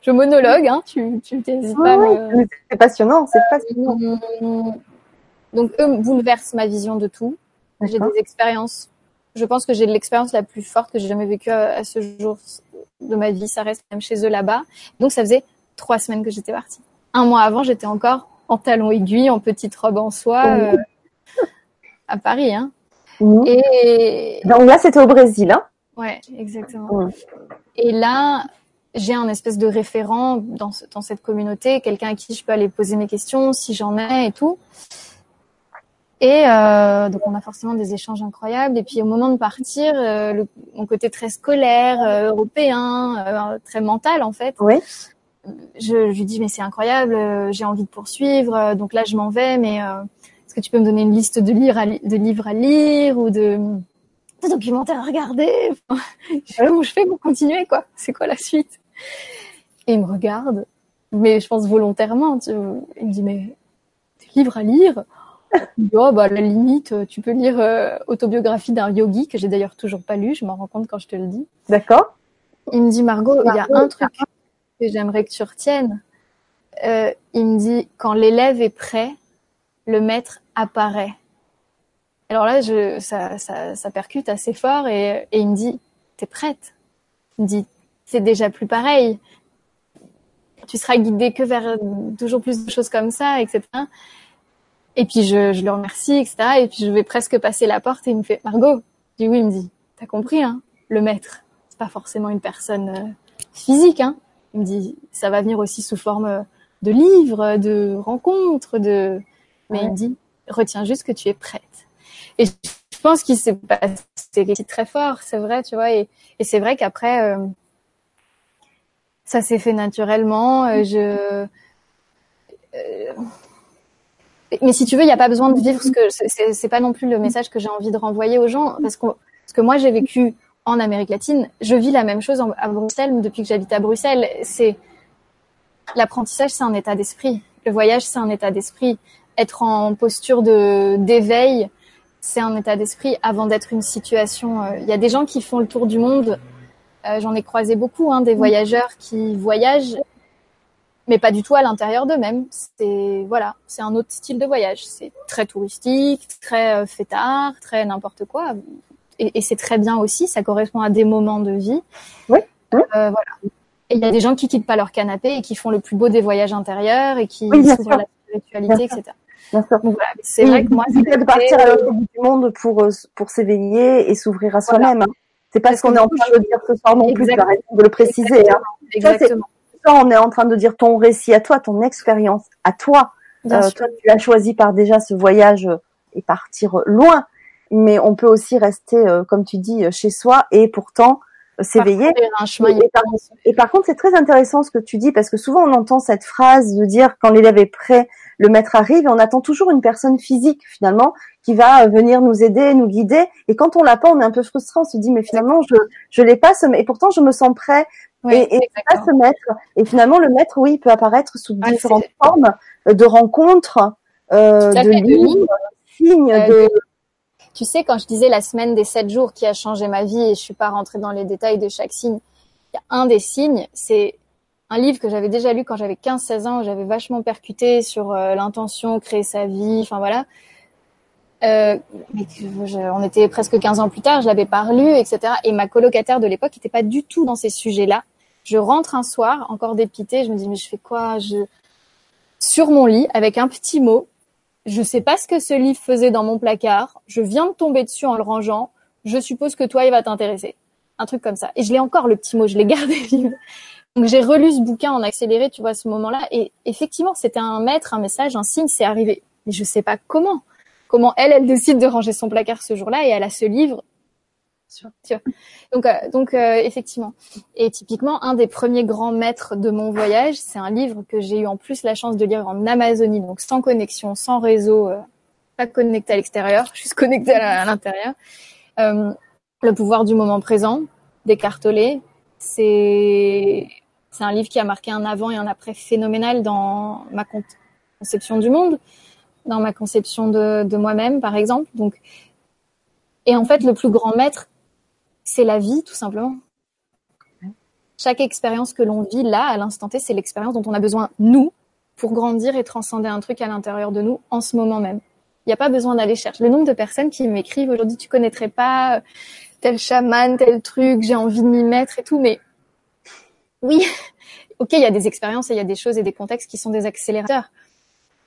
je monologue, hein. Tu tu t'hésites pas. C'est passionnant, c'est passionnant. Donc eux bouleversent ma vision de tout. J'ai des expériences. Je pense que j'ai l'expérience la plus forte que j'ai jamais vécue à, ce jour de ma vie. Ça reste même chez eux là-bas. Donc ça faisait trois semaines que j'étais partie. Un mois avant, j'étais encore en talons aiguilles, en petite robe en soie, euh, à Paris. Hein. Et donc là, c'était au Brésil. Hein ouais, exactement. Et là, j'ai un espèce de référent dans, dans cette communauté, quelqu'un à qui je peux aller poser mes questions si j'en ai et tout. Et euh, donc on a forcément des échanges incroyables. Et puis au moment de partir, euh, le, mon côté très scolaire, euh, européen, euh, très mental en fait. Oui. Je, je lui dis mais c'est incroyable, euh, j'ai envie de poursuivre. Donc là je m'en vais, mais est-ce que tu peux me donner une liste de, lire de livres à lire ou de, de documentaires à regarder? Comment je fais pour continuer quoi C'est quoi la suite? Et il me regarde, mais je pense volontairement. Tu il me dit mais des livres à lire? Oh, bah, à la limite, euh, tu peux lire euh, Autobiographie d'un yogi, que j'ai d'ailleurs toujours pas lu, je m'en rends compte quand je te le dis. D'accord. Il me dit, Margot, il y a un truc que j'aimerais que tu retiennes. Euh, il me dit, quand l'élève est prêt, le maître apparaît. Alors là, je, ça, ça, ça percute assez fort et, et il me dit, t'es prête? Il me dit, c'est déjà plus pareil. Tu seras guidé que vers toujours plus de choses comme ça, etc. Et puis je, je le remercie, etc. Et puis je vais presque passer la porte et il me fait Margot. Je dis oui, il me dit t'as compris hein, le maître, c'est pas forcément une personne euh, physique hein. Il me dit ça va venir aussi sous forme de livres, de rencontres, de. Mais il me dit retiens juste que tu es prête. Et je pense qu'il s'est passé très fort, c'est vrai, tu vois. Et, et c'est vrai qu'après euh, ça s'est fait naturellement. Euh, je euh, mais si tu veux, il n'y a pas besoin de vivre ce que c'est pas non plus le message que j'ai envie de renvoyer aux gens parce que parce que moi j'ai vécu en Amérique latine, je vis la même chose à Bruxelles depuis que j'habite à Bruxelles. C'est l'apprentissage, c'est un état d'esprit. Le voyage, c'est un état d'esprit. Être en posture de d'éveil, c'est un état d'esprit avant d'être une situation. Euh, il y a des gens qui font le tour du monde. Euh, j'en ai croisé beaucoup, hein, des voyageurs qui voyagent mais pas du tout à l'intérieur d'eux-mêmes. C'est voilà, c'est un autre style de voyage. C'est très touristique, très euh, fêtard, très n'importe quoi. Et, et c'est très bien aussi. Ça correspond à des moments de vie. Oui. Euh, voilà. Et il y a des gens qui quittent pas leur canapé et qui font le plus beau des voyages intérieurs et qui Oui, s'ouvrent à la spiritualité, etc. Bien sûr. Donc voilà, c'est Oui, vrai que moi, c'est de partir à l'autre bout du monde pour euh, pour s'éveiller et s'ouvrir à Voilà. soi-même. hein. C'est pas ce qu'on est en train de dire ce soir non plus. Exact- Tu as raison de le préciser. Hein. Exactement. Ça, on est en train de dire ton récit à toi, ton expérience à toi. Euh, toi, tu as choisi par déjà ce voyage euh, et partir euh, loin, mais on peut aussi rester, comme tu dis, chez soi et pourtant s'éveiller. Et par contre, c'est très intéressant ce que tu dis parce que souvent on entend cette phrase de dire quand l'élève est prêt, le maître arrive et on attend toujours une personne physique finalement qui va euh, venir nous aider, nous guider. Et quand on l'a pas, on est un peu frustré. On se dit mais finalement je je l'ai pas et pourtant je me sens prêt Oui, et, et pas ce maître. Et finalement le maître oui il peut apparaître sous Ah, différentes formes euh, de rencontres, euh, de de de signes, Euh, de Tu sais, quand je disais la semaine des sept jours qui a changé ma vie et je suis pas rentrée dans les détails de chaque signe, un des signes, c'est un livre que j'avais déjà lu quand j'avais 15-16 ans, où j'avais vachement percuté sur euh, l'intention, créer sa vie, enfin voilà. Euh, mais je- on était presque 15 ans plus tard, je l'avais pas relu, etc. Et ma colocataire de l'époque n'était pas du tout dans ces sujets-là. Je rentre un soir, encore dépitée, je me dis mais je fais quoi? Je sur mon lit avec un petit mot. Je sais pas ce que ce livre faisait dans mon placard. Je viens de tomber dessus en le rangeant. Je suppose que toi, il va t'intéresser. Un truc comme ça. Et je l'ai encore le petit mot, je l'ai gardé. Donc j'ai relu ce bouquin en accéléré, tu vois, à ce moment-là. Et effectivement, c'était un maître, un message, un signe, c'est arrivé. Mais je sais pas comment. Comment elle, elle décide de ranger son placard ce jour-là et elle a ce livre. Tu vois. Donc, euh, donc euh, effectivement. Et typiquement, un des premiers grands maîtres de mon voyage, c'est un livre que j'ai eu en plus la chance de lire en Amazonie, donc sans connexion, sans réseau, euh, pas connecté à l'extérieur, juste connecté à l'intérieur. Euh, le pouvoir du moment présent, d'Eckhart Tolle. C'est c'est un livre qui a marqué un avant et un après phénoménal dans ma con- conception du monde, dans ma conception de, de moi-même, par exemple. Donc, et en fait, le plus grand maître, c'est la vie, tout simplement. Chaque expérience que l'on vit là, à l'instant T, c'est l'expérience dont on a besoin, nous, pour grandir et transcender un truc à l'intérieur de nous en ce moment même. Il n'y a pas besoin d'aller chercher. Le nombre de personnes qui m'écrivent aujourd'hui, tu connaîtrais pas tel chaman, tel truc, j'ai envie de m'y mettre et tout, mais oui, ok, il y a des expériences et il y a des choses et des contextes qui sont des accélérateurs,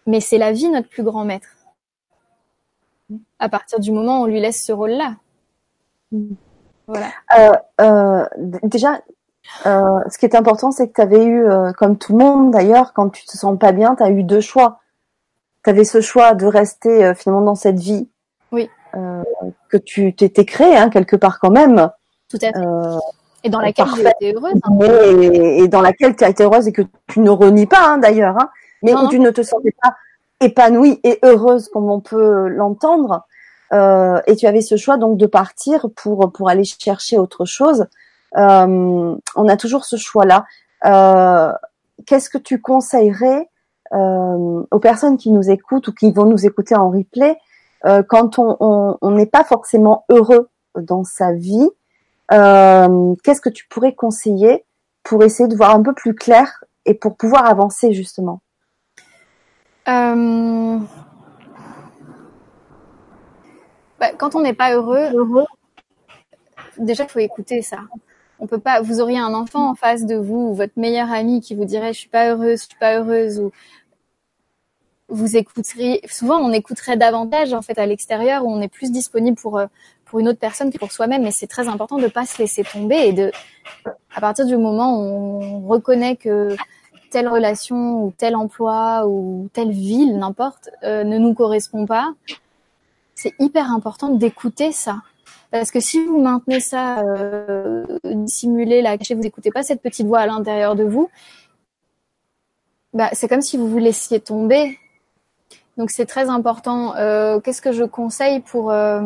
mais c'est la vie notre plus grand maître. À partir du moment où on lui laisse ce rôle-là. Voilà. Euh, euh, déjà, euh, ce qui est important, c'est que tu avais eu, comme tout le monde d'ailleurs, quand tu te sens pas bien, tu as eu deux choix. Tu avais ce choix de rester finalement dans cette vie Oui. Euh, que tu t'étais créé hein, quelque part quand même, Tout à fait. euh, Et dans laquelle j'ai parfait. été heureuse. hein. et, dans laquelle tu as été heureuse et que tu ne renies pas hein, d'ailleurs, hein, mais Non, où non. tu ne te sentais pas épanouie et heureuse comme on peut l'entendre. Euh, et tu avais ce choix donc de partir pour pour aller chercher autre chose. Euh, on a toujours ce choix-là. Euh, Qu'est-ce que tu conseillerais euh, aux personnes qui nous écoutent ou qui vont nous écouter en replay euh, quand on n'est pas forcément heureux dans sa vie euh, Qu'est-ce que tu pourrais conseiller pour essayer de voir un peu plus clair et pour pouvoir avancer justement? Euh, bah, quand on n'est pas heureux, déjà il faut écouter ça. On peut pas. Vous auriez un enfant en face de vous, ou votre meilleur ami qui vous dirait je suis pas heureuse, je suis pas heureuse, ou vous écouteriez. Souvent, on écouterait davantage en fait à l'extérieur, où on est plus disponible pour euh, pour une autre personne que pour soi-même. Mais c'est très important de pas se laisser tomber et de, à partir du moment où on reconnaît que telle relation ou tel emploi ou telle ville, n'importe, euh, ne nous correspond pas, c'est hyper important d'écouter ça. Parce que si vous maintenez ça euh, dissimulé, là, caché, vous n'écoutez pas cette petite voix à l'intérieur de vous, bah, c'est comme si vous vous laissiez tomber. Donc c'est très important. Euh, Qu'est-ce que je conseille pour... euh,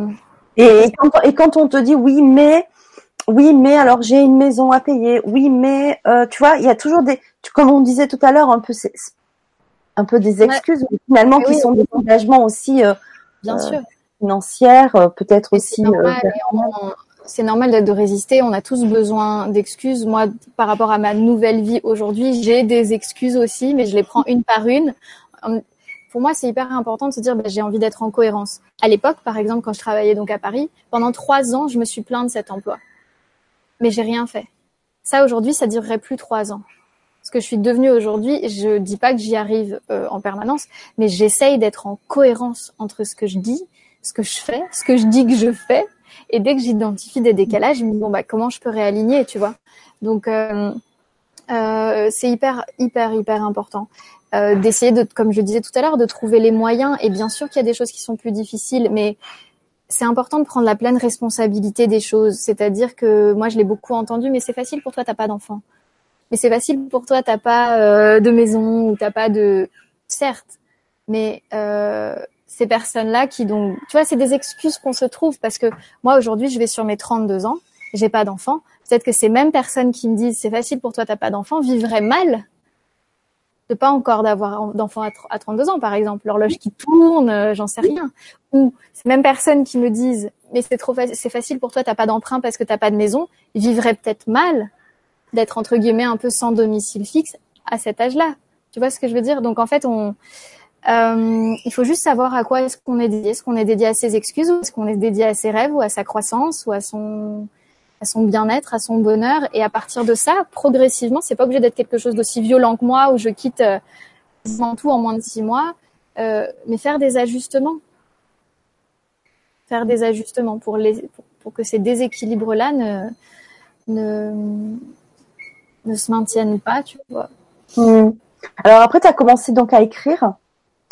et, et, quand, et quand on te dit oui mais oui mais alors j'ai une maison à payer oui mais euh, tu vois il y a toujours des comme on disait tout à l'heure un peu un peu des excuses mais finalement Mais qui oui. sont des engagements aussi euh, Bien sûr. financières peut-être aussi c'est normal. De résister. On a tous besoin d'excuses. Moi, par rapport à ma nouvelle vie aujourd'hui, j'ai des excuses aussi, mais je les prends une par une. Pour moi, c'est hyper important de se dire, bah, j'ai envie d'être en cohérence. À l'époque, par exemple, quand je travaillais donc à Paris, pendant trois ans, je me suis plainte de cet emploi, mais j'ai rien fait. Ça, aujourd'hui, ça durerait plus trois ans. Ce que je suis devenue aujourd'hui, je dis pas que j'y arrive euh, en permanence, mais j'essaye d'être en cohérence entre ce que je dis, ce que je fais, ce que je dis que je fais, et dès que j'identifie des décalages, je me dis bon bah comment je peux réaligner, tu vois? Donc euh, c'est hyper hyper hyper important euh, d'essayer de, comme je disais tout à l'heure, de trouver les moyens. Et bien sûr qu'il y a des choses qui sont plus difficiles, mais c'est important de prendre la pleine responsabilité des choses. C'est-à-dire que moi je l'ai beaucoup entendu, mais c'est facile pour toi, t'as pas d'enfant. Mais c'est facile pour toi, t'as pas euh, de maison ou t'as pas de, certes, mais euh, ces personnes-là qui donc, tu vois, c'est des excuses qu'on se trouve parce que moi aujourd'hui, je vais sur mes 32 ans, j'ai pas d'enfant. Peut-être que ces mêmes personnes qui me disent c'est facile pour toi, t'as pas d'enfant, vivraient mal de pas encore d'avoir d'enfant à 32 ans, par exemple, l'horloge qui tourne, euh, j'en sais rien. Ou ces mêmes personnes qui me disent mais c'est trop facile, facile pour toi, t'as pas d'emprunt parce que t'as pas de maison, vivraient peut-être mal d'être entre guillemets un peu sans domicile fixe à cet âge-là. Tu vois ce que je veux dire? Donc en fait, on euh, il faut juste savoir à quoi est-ce qu'on est dédié. Est-ce qu'on est dédié à ses excuses ou est-ce qu'on est dédié à ses rêves ou à sa croissance ou à son à son bien-être, à son bonheur. Et à partir de ça, progressivement, c'est pas obligé d'être quelque chose d'aussi violent que moi où je quitte euh, tout en moins de six mois, euh, mais faire des ajustements, faire des ajustements pour les pour, que ces déséquilibres-là ne ne ne se maintiennent pas, tu vois. Mmh. Alors après, tu as commencé donc à écrire.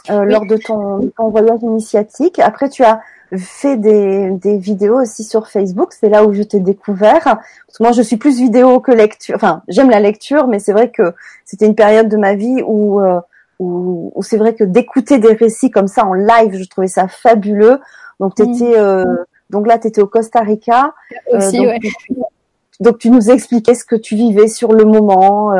Euh, lors de ton, ton, voyage initiatique. Après, tu as fait des, des vidéos aussi sur Facebook. C'est là où je t'ai découvert. Parce que moi, je suis plus vidéo que lecture. Enfin, j'aime la lecture, mais c'est vrai que c'était une période de ma vie où, euh, où, où c'est vrai que d'écouter des récits comme ça en live, je trouvais ça fabuleux. Donc, t'étais, mmh. euh, donc là, tu étais au Costa Rica. Aussi, donc, ouais. tu, donc, tu nous expliquais ce que tu vivais sur le moment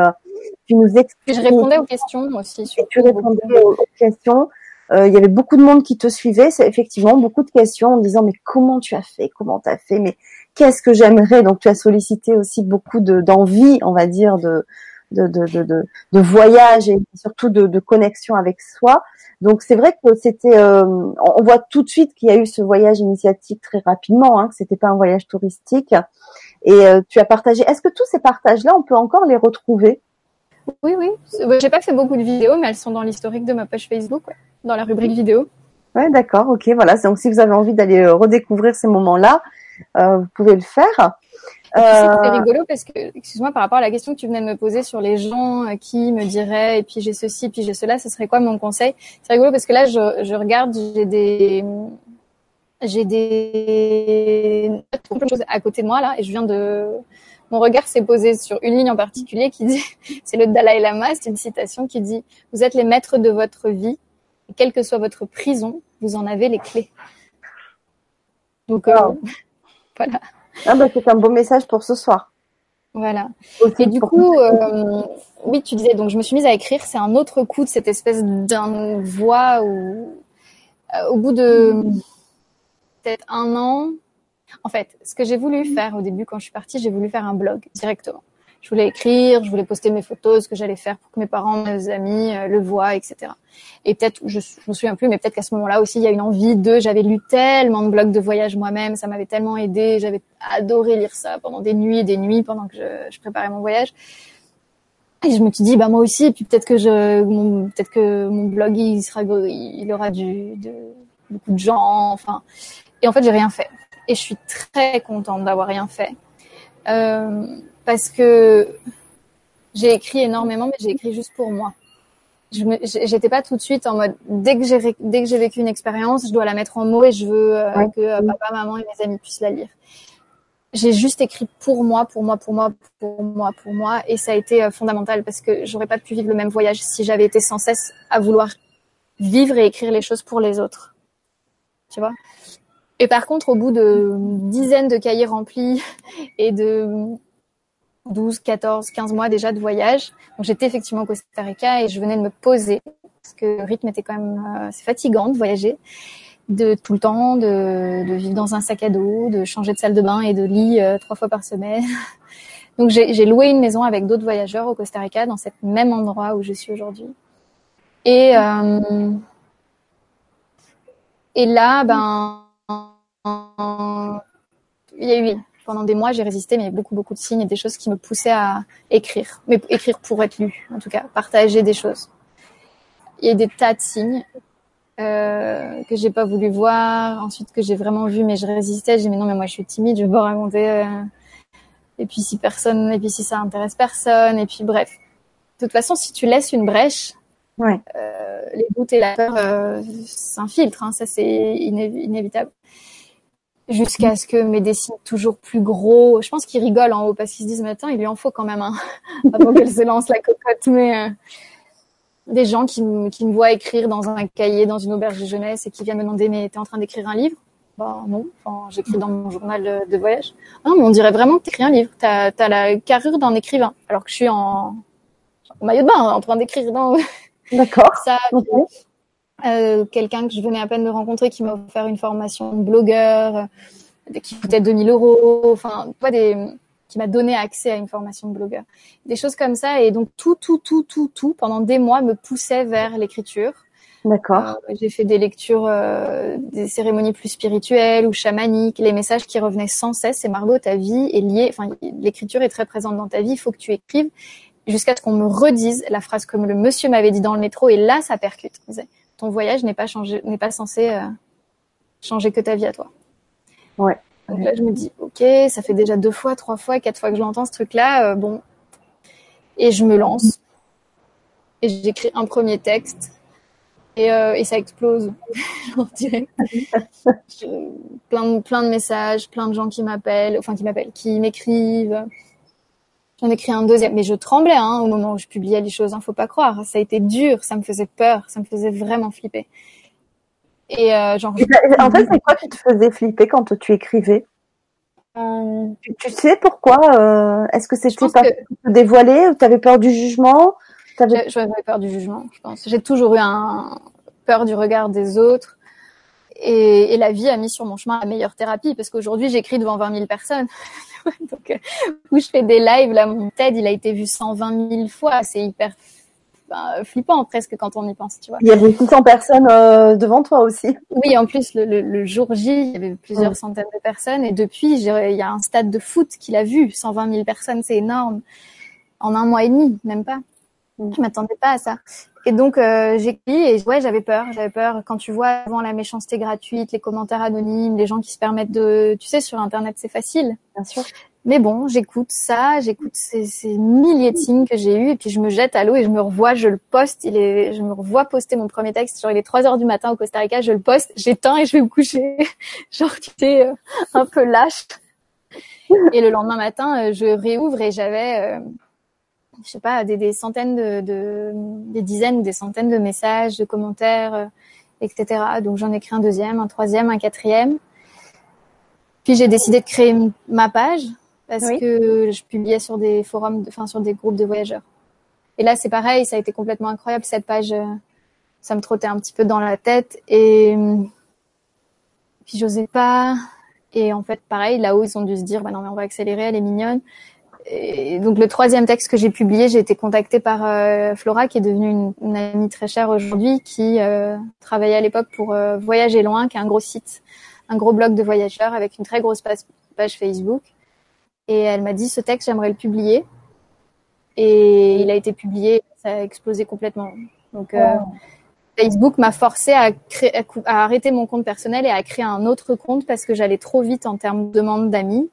tu nous expliques. Je répondais aux questions aussi. Sur tu répondais aux, aux questions. Euh, il y avait beaucoup de monde qui te suivait. C'est effectivement beaucoup de questions en disant mais comment tu as fait, comment tu as fait, mais qu'est-ce que j'aimerais? Donc tu as sollicité aussi beaucoup de d'envie, on va dire, de de, de, de, de, de voyage et surtout de, de connexion avec soi. Donc c'est vrai que c'était, euh, on voit tout de suite qu'il y a eu ce voyage initiatique très rapidement, hein, que c'était pas un voyage touristique. Et euh, tu as partagé. Est-ce que tous ces partages-là, on peut encore les retrouver? Oui, oui. J'ai pas fait beaucoup de vidéos, mais elles sont dans l'historique de ma page Facebook, ouais, dans la rubrique vidéo. Ouais, d'accord, ok, voilà. Donc si vous avez envie d'aller euh, redécouvrir ces moments-là, euh, vous pouvez le faire. Euh... C'est rigolo parce que, excuse-moi, par rapport à la question que tu venais de me poser sur les gens euh, qui me diraient, et puis j'ai ceci, puis j'ai cela, ce serait quoi mon conseil? C'est rigolo parce que là, je, je regarde, j'ai des, j'ai des choses à côté de moi là, et je viens de mon regard s'est posé sur une ligne en particulier qui dit, c'est le Dalai Lama, c'est une citation qui dit, vous êtes les maîtres de votre vie, quelle que soit votre prison, vous en avez les clés. Donc, euh, voilà. Ah bah, c'est un beau message pour ce soir. Voilà. et du coup, euh, oui, tu disais, donc je me suis mise à écrire. C'est un autre coup de cette espèce d'un voix où, euh, au bout de peut-être un an, en fait, ce que j'ai voulu faire au début quand je suis partie, j'ai voulu faire un blog directement. Je voulais écrire, je voulais poster mes photos, ce que j'allais faire pour que mes parents, mes amis euh, le voient, etc. Et peut-être, je, je me souviens plus, mais peut-être qu'à ce moment-là aussi, il y a une envie de. J'avais lu tellement de blogs de voyage moi-même, ça m'avait tellement aidé. J'avais adoré lire ça pendant des nuits et des nuits pendant que je, je préparais mon voyage. Et je me suis dit, bah moi aussi, puis peut-être que je, peut-être que mon blog il sera, il aura du, de, beaucoup de gens, enfin. Et en fait, j'ai rien fait et je suis très contente d'avoir rien fait euh, parce que j'ai écrit énormément, mais j'ai écrit juste pour moi. Je j'étais pas tout de suite en mode dès que j'ai dès que j'ai vécu une expérience, je dois la mettre en mots et je veux euh, que euh, papa, maman et mes amis puissent la lire. J'ai juste écrit pour moi, pour moi, pour moi, pour moi, pour moi, et ça a été euh, fondamental parce que j'aurais pas pu vivre le même voyage si j'avais été sans cesse à vouloir vivre et écrire les choses pour les autres. Tu vois? Et par contre, au bout de dizaines de cahiers remplis et de 12, 14, 15 mois déjà de voyage, donc j'étais effectivement au Costa Rica et je venais de me poser parce que le rythme était quand même, euh, c'est fatigant de voyager. de tout le temps, de, de, vivre dans un sac à dos, de changer de salle de bain et de lit euh, trois fois par semaine. Donc j'ai loué une maison avec d'autres voyageurs au Costa Rica dans cet même endroit où je suis aujourd'hui. Et euh, et là, ben, il y a eu pendant des mois, j'ai résisté, mais il y a beaucoup beaucoup de signes et des choses qui me poussaient à écrire, mais écrire pour être lu, en tout cas, partager des choses. Il y a des tas de signes euh, que j'ai pas voulu voir, ensuite que j'ai vraiment vu, mais je résistais. J'ai dit mais non, mais moi je suis timide, je veux pas raconter. Euh, et puis si personne, et puis si ça intéresse personne, et puis bref. De toute façon, si tu laisses une brèche, ouais. euh, les doutes et la peur euh, s'infiltrent, hein, ça c'est inévitable. Jusqu'à ce que mes dessins toujours plus gros. Je pense qu'ils rigolent en haut parce qu'ils se disent, attends, il lui en faut quand même, hein, avant qu'elle se lance la cocotte. Mais euh, des gens qui, qui me voient écrire dans un cahier, dans une auberge de jeunesse et qui viennent me demander, mais t'es en train d'écrire un livre? Bah non, enfin, j'écris dans mon journal de voyage. Ah non, mais on dirait vraiment que tu écris un livre. Tu as, la carrure d'un écrivain, alors que je suis en, maillot de bain, en train d'écrire dans... D'accord. Ça, euh, quelqu'un que je venais à peine de rencontrer qui m'a offert une formation de blogueur, euh, qui coûtait 2000 euros, enfin, pas des, qui m'a donné accès à une formation de blogueur. Des choses comme ça. Et donc, tout, tout, tout, tout, tout, pendant des mois, me poussait vers l'écriture. D'accord. Euh, j'ai fait des lectures, des cérémonies plus spirituelles ou chamaniques. Les messages qui revenaient sans cesse, c'est Margot, ta vie est liée. Enfin, l'écriture est très présente dans ta vie. Il faut que tu écrives jusqu'à ce qu'on me redise la phrase comme le monsieur m'avait dit dans le métro. Et là, ça percute. Ton voyage n'est pas changé, n'est pas censé euh, changer que ta vie à toi. Ouais. Donc là, je me dis, ok, ça fait déjà deux fois, trois fois, quatre fois que je l'entends ce truc-là. bon, et je me lance. Et j'écris un premier texte et, euh, et ça explose. Plein, de, plein de messages, plein de gens qui m'appellent, enfin qui m'appellent, qui m'écrivent. J'en un deuxième, mais je tremblais hein, au moment où je publiais les choses. Hein, faut pas croire, ça a été dur, ça me faisait peur, ça me faisait vraiment flipper. Et euh, genre. en fait, c'est quoi qui te faisait flipper quand tu écrivais? Euh... tu, tu, sais pourquoi euh, Est-ce que c'était pas que... dévoiler ou avais peur du jugement? J'avais peur du jugement, je pense. J'ai toujours eu un peur du regard des autres. Et, et, la vie a mis sur mon chemin la meilleure thérapie parce qu'aujourd'hui j'écris devant 20 000 personnes. Donc, euh, où je fais des lives, là, mon TED, il a été vu 120 000 fois. C'est hyper ben, flippant presque quand on y pense, tu vois. Il y avait 600 personnes euh, devant toi aussi. Oui, en plus, le, le, le, jour J, il y avait plusieurs centaines de personnes. Et depuis, il y a un stade de foot qu'il a vu. 120 000 personnes, c'est énorme. En un mois et demi, même pas. Je m'attendais pas à ça. Et donc euh, j'écris et ouais j'avais peur, j'avais peur quand tu vois avant la méchanceté gratuite, les commentaires anonymes, les gens qui se permettent de, tu sais sur internet c'est facile. Bien sûr. Mais bon, j'écoute ça, j'écoute ces, ces milliers de signes que j'ai eu et puis je me jette à l'eau et je me revois, je le poste. Il est, je me revois poster mon premier texte. Genre il est 3 heures du matin au Costa Rica, je le poste, j'éteins et je vais me coucher. genre tu sais euh, un peu lâche. Et le lendemain matin, euh, je réouvre et j'avais je sais pas, des, des centaines de, de, des dizaines ou des centaines de messages, de commentaires, euh, etc. Donc j'en ai créé un deuxième, un troisième, un quatrième. Puis j'ai décidé de créer ma page parce que je publiais sur des forums, enfin sur des groupes de voyageurs. Et là c'est pareil, ça a été complètement incroyable cette page. Euh, ça me trottait un petit peu dans la tête et puis j'osais pas. Et en fait pareil, là-haut ils ont dû se dire bah non mais on va accélérer, elle est mignonne. Et donc le troisième texte que j'ai publié, j'ai été contactée par euh, Flora, qui est devenue une, amie très chère aujourd'hui, qui euh, travaillait à l'époque pour euh, Voyager loin, qui est un gros site, un gros blog de voyageurs avec une très grosse page, Facebook. Et elle m'a dit ce texte, j'aimerais le publier. Et il a été publié, ça a explosé complètement. Donc Facebook m'a forcé à, créer, à arrêter mon compte personnel et à créer un autre compte parce que j'allais trop vite en termes de demande d'amis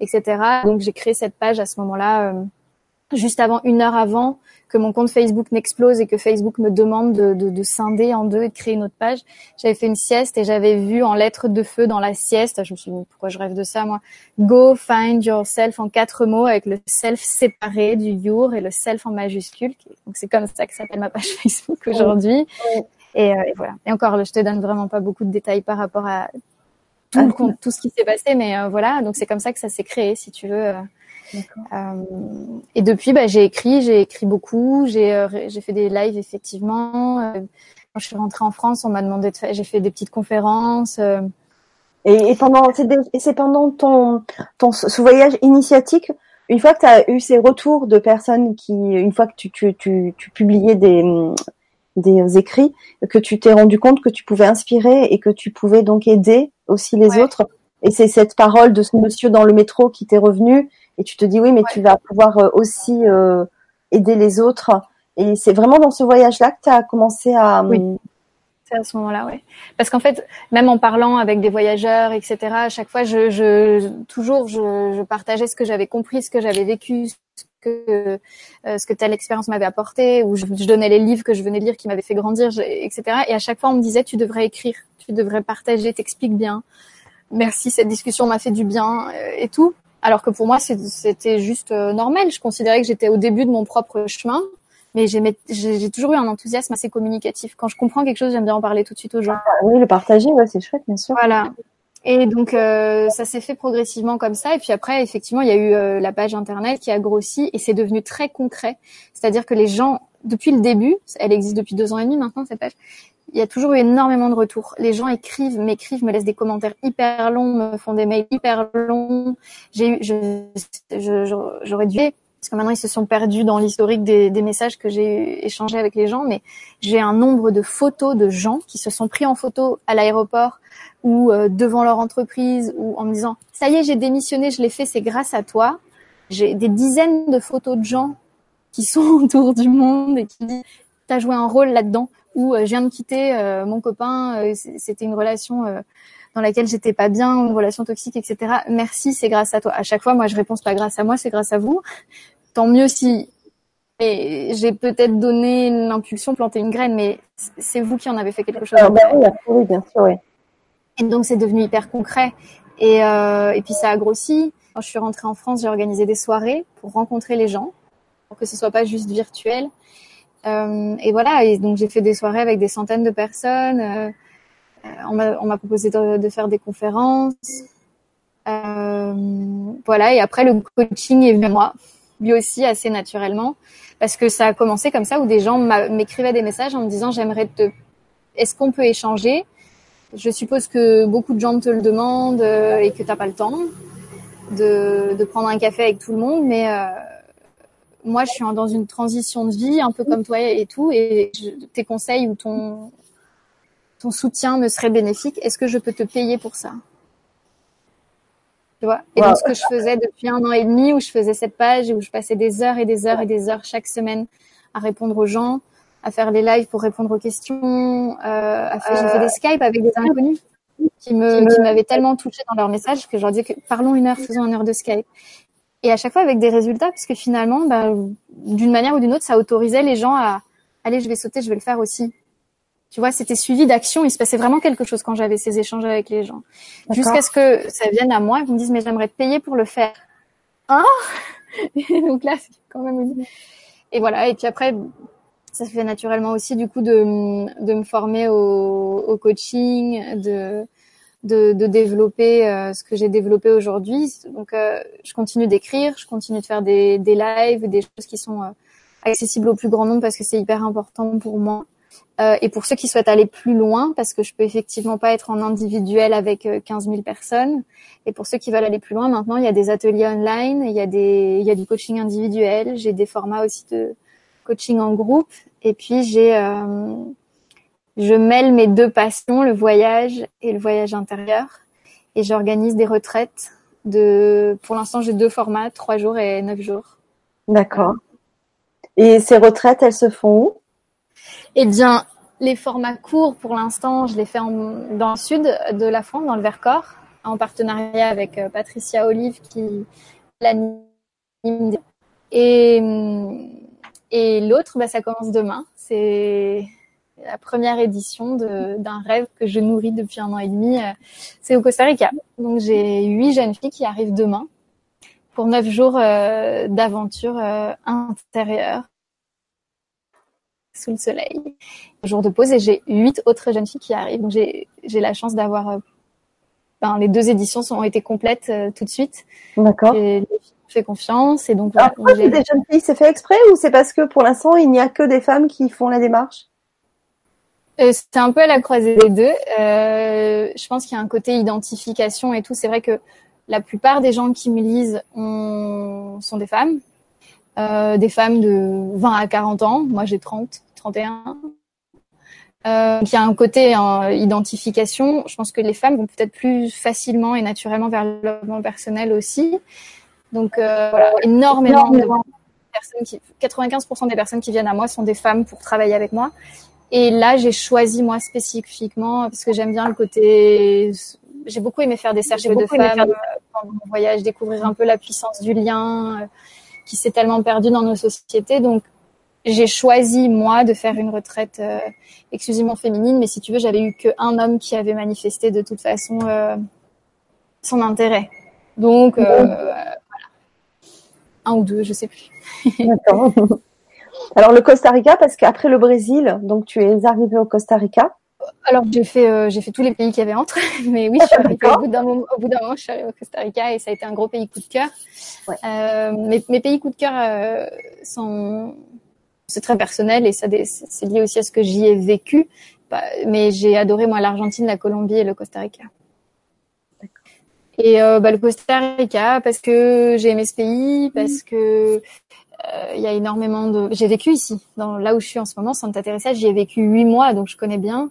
etc. Donc j'ai créé cette page à ce moment-là, euh, juste avant, une heure avant que mon compte Facebook n'explose et que Facebook me demande de, de, de, scinder en deux et de créer une autre page. J'avais fait une sieste et j'avais vu en lettres de feu dans la sieste, je me suis dit pourquoi je rêve de ça moi, Go find yourself en quatre mots avec le self séparé du your et le self en majuscule. Donc c'est comme ça que s'appelle ma page Facebook aujourd'hui. Et, euh, et, voilà. Et encore, je te donne vraiment pas beaucoup de détails par rapport à tout, ah, tout ce qui s'est passé, mais euh, voilà, donc c'est comme ça que ça s'est créé, si tu veux. Euh, euh et depuis, bah, j'ai écrit, j'ai écrit beaucoup, j'ai j'ai fait des lives effectivement. je suis rentrée en France, on m'a demandé de faire, j'ai fait des petites conférences. Euh. Et, et, pendant, c'est pendant ton, ton, ce voyage initiatique, une fois que tu as eu ces retours de personnes qui, une fois que tu, tu, tu, tu publiais des, des écrits, que tu t'es rendu compte que tu pouvais inspirer et que tu pouvais donc aider aussi les autres. Et c'est cette parole de ce monsieur dans le métro qui t'est revenu et tu te dis oui, mais tu vas pouvoir euh, aussi euh, aider les autres. Et c'est vraiment dans ce voyage-là que tu as commencé à, oui. C'est à ce moment-là, oui. Parce qu'en fait, même en parlant avec des voyageurs, etc., à chaque fois, je, je toujours, je, je partageais ce que j'avais compris, ce que j'avais vécu, ce que euh, ce que telle expérience m'avait apporté, ou je, je, donnais les livres que je venais de lire qui m'avaient fait grandir, etc. Et à chaque fois, on me disait, tu devrais écrire, tu devrais partager, t'expliques bien. Merci, cette discussion m'a fait du bien euh, et tout. Alors que pour moi, c'était juste euh, normal. Je considérais que j'étais au début de mon propre chemin mais j'ai toujours eu un enthousiasme assez communicatif. Quand je comprends quelque chose, j'aime bien en parler tout de suite aux gens. Ah, oui, le partager, ouais, c'est chouette, bien sûr. Voilà. Et donc euh, ça s'est fait progressivement comme ça. Et puis après, effectivement, il y a eu euh, la page internet qui a grossi et c'est devenu très concret. C'est-à-dire que les gens, depuis le début, elle existe depuis deux ans et demi maintenant cette page. Il y a toujours eu énormément de retours. Les gens écrivent, m'écrivent, me laissent des commentaires hyper longs, me font des mails hyper longs. J'ai eu, j'aurais dû parce que maintenant ils se sont perdus dans l'historique des, des, messages que j'ai échangés avec les gens, mais j'ai un nombre de photos de gens qui se sont pris en photo à l'aéroport ou euh, devant leur entreprise ou en me disant ça y est j'ai démissionné, je l'ai fait, c'est grâce à toi. J'ai des dizaines de photos de gens qui sont autour du monde et qui disent t'as joué un rôle là-dedans ou euh, je viens de quitter euh, mon copain, c'était une relation dans laquelle j'étais pas bien, une relation toxique, etc. Merci, c'est grâce à toi. À chaque fois, moi, je réponds pas grâce à moi, c'est grâce à vous. Tant mieux si j'ai peut-être donné l'impulsion, planté une graine, mais c'est vous qui en avez fait quelque chose. Ah, bah oui, bien sûr, oui. Et donc, c'est devenu hyper concret. Et, euh, et puis, ça a grossi. Quand je suis rentrée en France, j'ai organisé des soirées pour rencontrer les gens, pour que ce soit pas juste virtuel. Euh, et voilà, et donc j'ai fait des soirées avec des centaines de personnes. Euh, on m'a proposé de, faire des conférences. Euh, voilà, et après le coaching est venu moi, lui aussi assez naturellement, parce que ça a commencé comme ça où des gens m'écrivaient des messages en me disant j'aimerais te, est-ce qu'on peut échanger? Je suppose que beaucoup de gens te le demandent euh, et que t'as pas le temps de, prendre un café avec tout le monde, mais moi je suis dans une transition de vie un peu comme toi et tout, et tes conseils ou ton ton soutien me serait bénéfique. Est-ce que je peux te payer pour ça? Tu vois? Et donc ce que je faisais depuis un an et demi, où je faisais cette page et où je passais des heures et des heures et des heures chaque semaine à répondre aux gens, à faire les lives pour répondre aux questions, euh, à faire, j'ai fait des Skype avec des inconnus qui me qui m'avaient tellement touché dans leurs messages que je leur disais que parlons une heure, faisons une heure de Skype. Et à chaque fois avec des résultats, puisque finalement, bah, d'une manière ou d'une autre, ça autorisait les gens à allez, je vais sauter, je vais le faire aussi. Tu vois, c'était suivi d'action. Il se passait vraiment quelque chose quand j'avais ces échanges avec les gens. Jusqu'à ce que ça vienne à moi et qu'ils me disent, mais j'aimerais te payer pour le faire. Hein et Donc là, c'est quand même une... Et voilà. Et puis après, ça se fait naturellement aussi, du coup, de, de me former au, au coaching, de, de, de développer euh, ce que j'ai développé aujourd'hui. Donc, euh, je continue d'écrire, je continue de faire des, des lives, des choses qui sont euh, accessibles au plus grand nombre parce que c'est hyper important pour moi. Euh, et pour ceux qui souhaitent aller plus loin, parce que je peux effectivement pas être en individuel avec 15 euh, 000 personnes. Et pour ceux qui veulent aller plus loin, maintenant il y a des ateliers online, il y a des, il y a du coaching individuel, j'ai des formats aussi de coaching en groupe. Et puis j'ai, euh, je mêle mes deux passions, le voyage et le voyage intérieur. Et j'organise des retraites de, pour l'instant j'ai deux formats, trois jours et neuf jours. D'accord. Et ces retraites, elles se font où? Eh bien, les formats courts, pour l'instant, je les fais dans le sud de la France, dans le Vercors, en partenariat avec euh, Patricia Olive qui l'anime. Et, et l'autre, bah, ça commence demain. C'est la première édition d'un rêve que je nourris depuis un an et demi. Euh, c'est au Costa Rica. Donc j'ai huit jeunes filles qui arrivent demain pour neuf jours euh, d'aventure intérieure sous le soleil. Jour de pause et j'ai huit autres jeunes filles qui arrivent. Donc j'ai la chance d'avoir euh, ben, les deux éditions ont été complètes euh, tout de suite. D'accord. J'ai fait confiance et donc. Alors, pourquoi des jeunes filles C'est fait exprès ou c'est parce que pour l'instant il n'y a que des femmes qui font la démarche? Euh, C'était un peu à la croisée des deux. Euh, je pense qu'il y a un côté identification et tout. C'est vrai que la plupart des gens qui me lisent sont des femmes, des femmes de 20 à 40 ans. Moi, j'ai 30, 31. Euh, il y a un côté en identification. Je pense que les femmes vont peut-être plus facilement et naturellement vers le développement personnel aussi. Donc euh, voilà, énormément, de personnes qui, 95% des personnes qui viennent à moi sont des femmes pour travailler avec moi. Et là, j'ai choisi moi spécifiquement parce que j'aime bien le côté. J'ai beaucoup aimé faire des cercles de femmes pendant mon voyage, découvrir un peu la puissance du lien euh, qui s'est tellement perdu dans nos sociétés. Donc j'ai choisi moi de faire une retraite euh, exclusivement féminine, mais si tu veux, j'avais eu qu'un homme qui avait manifesté de toute façon euh, son intérêt. Donc euh, voilà. un ou deux, je sais plus. D'accord. Alors le Costa Rica, parce qu'après le Brésil, donc tu es arrivé au Costa Rica. Alors j'ai fait j'ai fait tous les pays qui avaient entre, mais oui, je suis arrivée au bout d'un moment, au bout d'un moment, je suis arrivée au Costa Rica et ça a été un gros pays coup de cœur. Ouais. mes, mes, pays coup de cœur sont c'est très personnel et ça c'est lié aussi à ce que j'y ai vécu. Bah, mais j'ai adoré moi l'Argentine, la Colombie et le Costa Rica. Et euh, bah, le Costa Rica parce que j'ai aimé ce pays, parce que euh, il y a énormément de. J'ai vécu ici, dans là où je suis en ce moment, Santa Teresa. J'y ai vécu huit mois, donc je connais bien.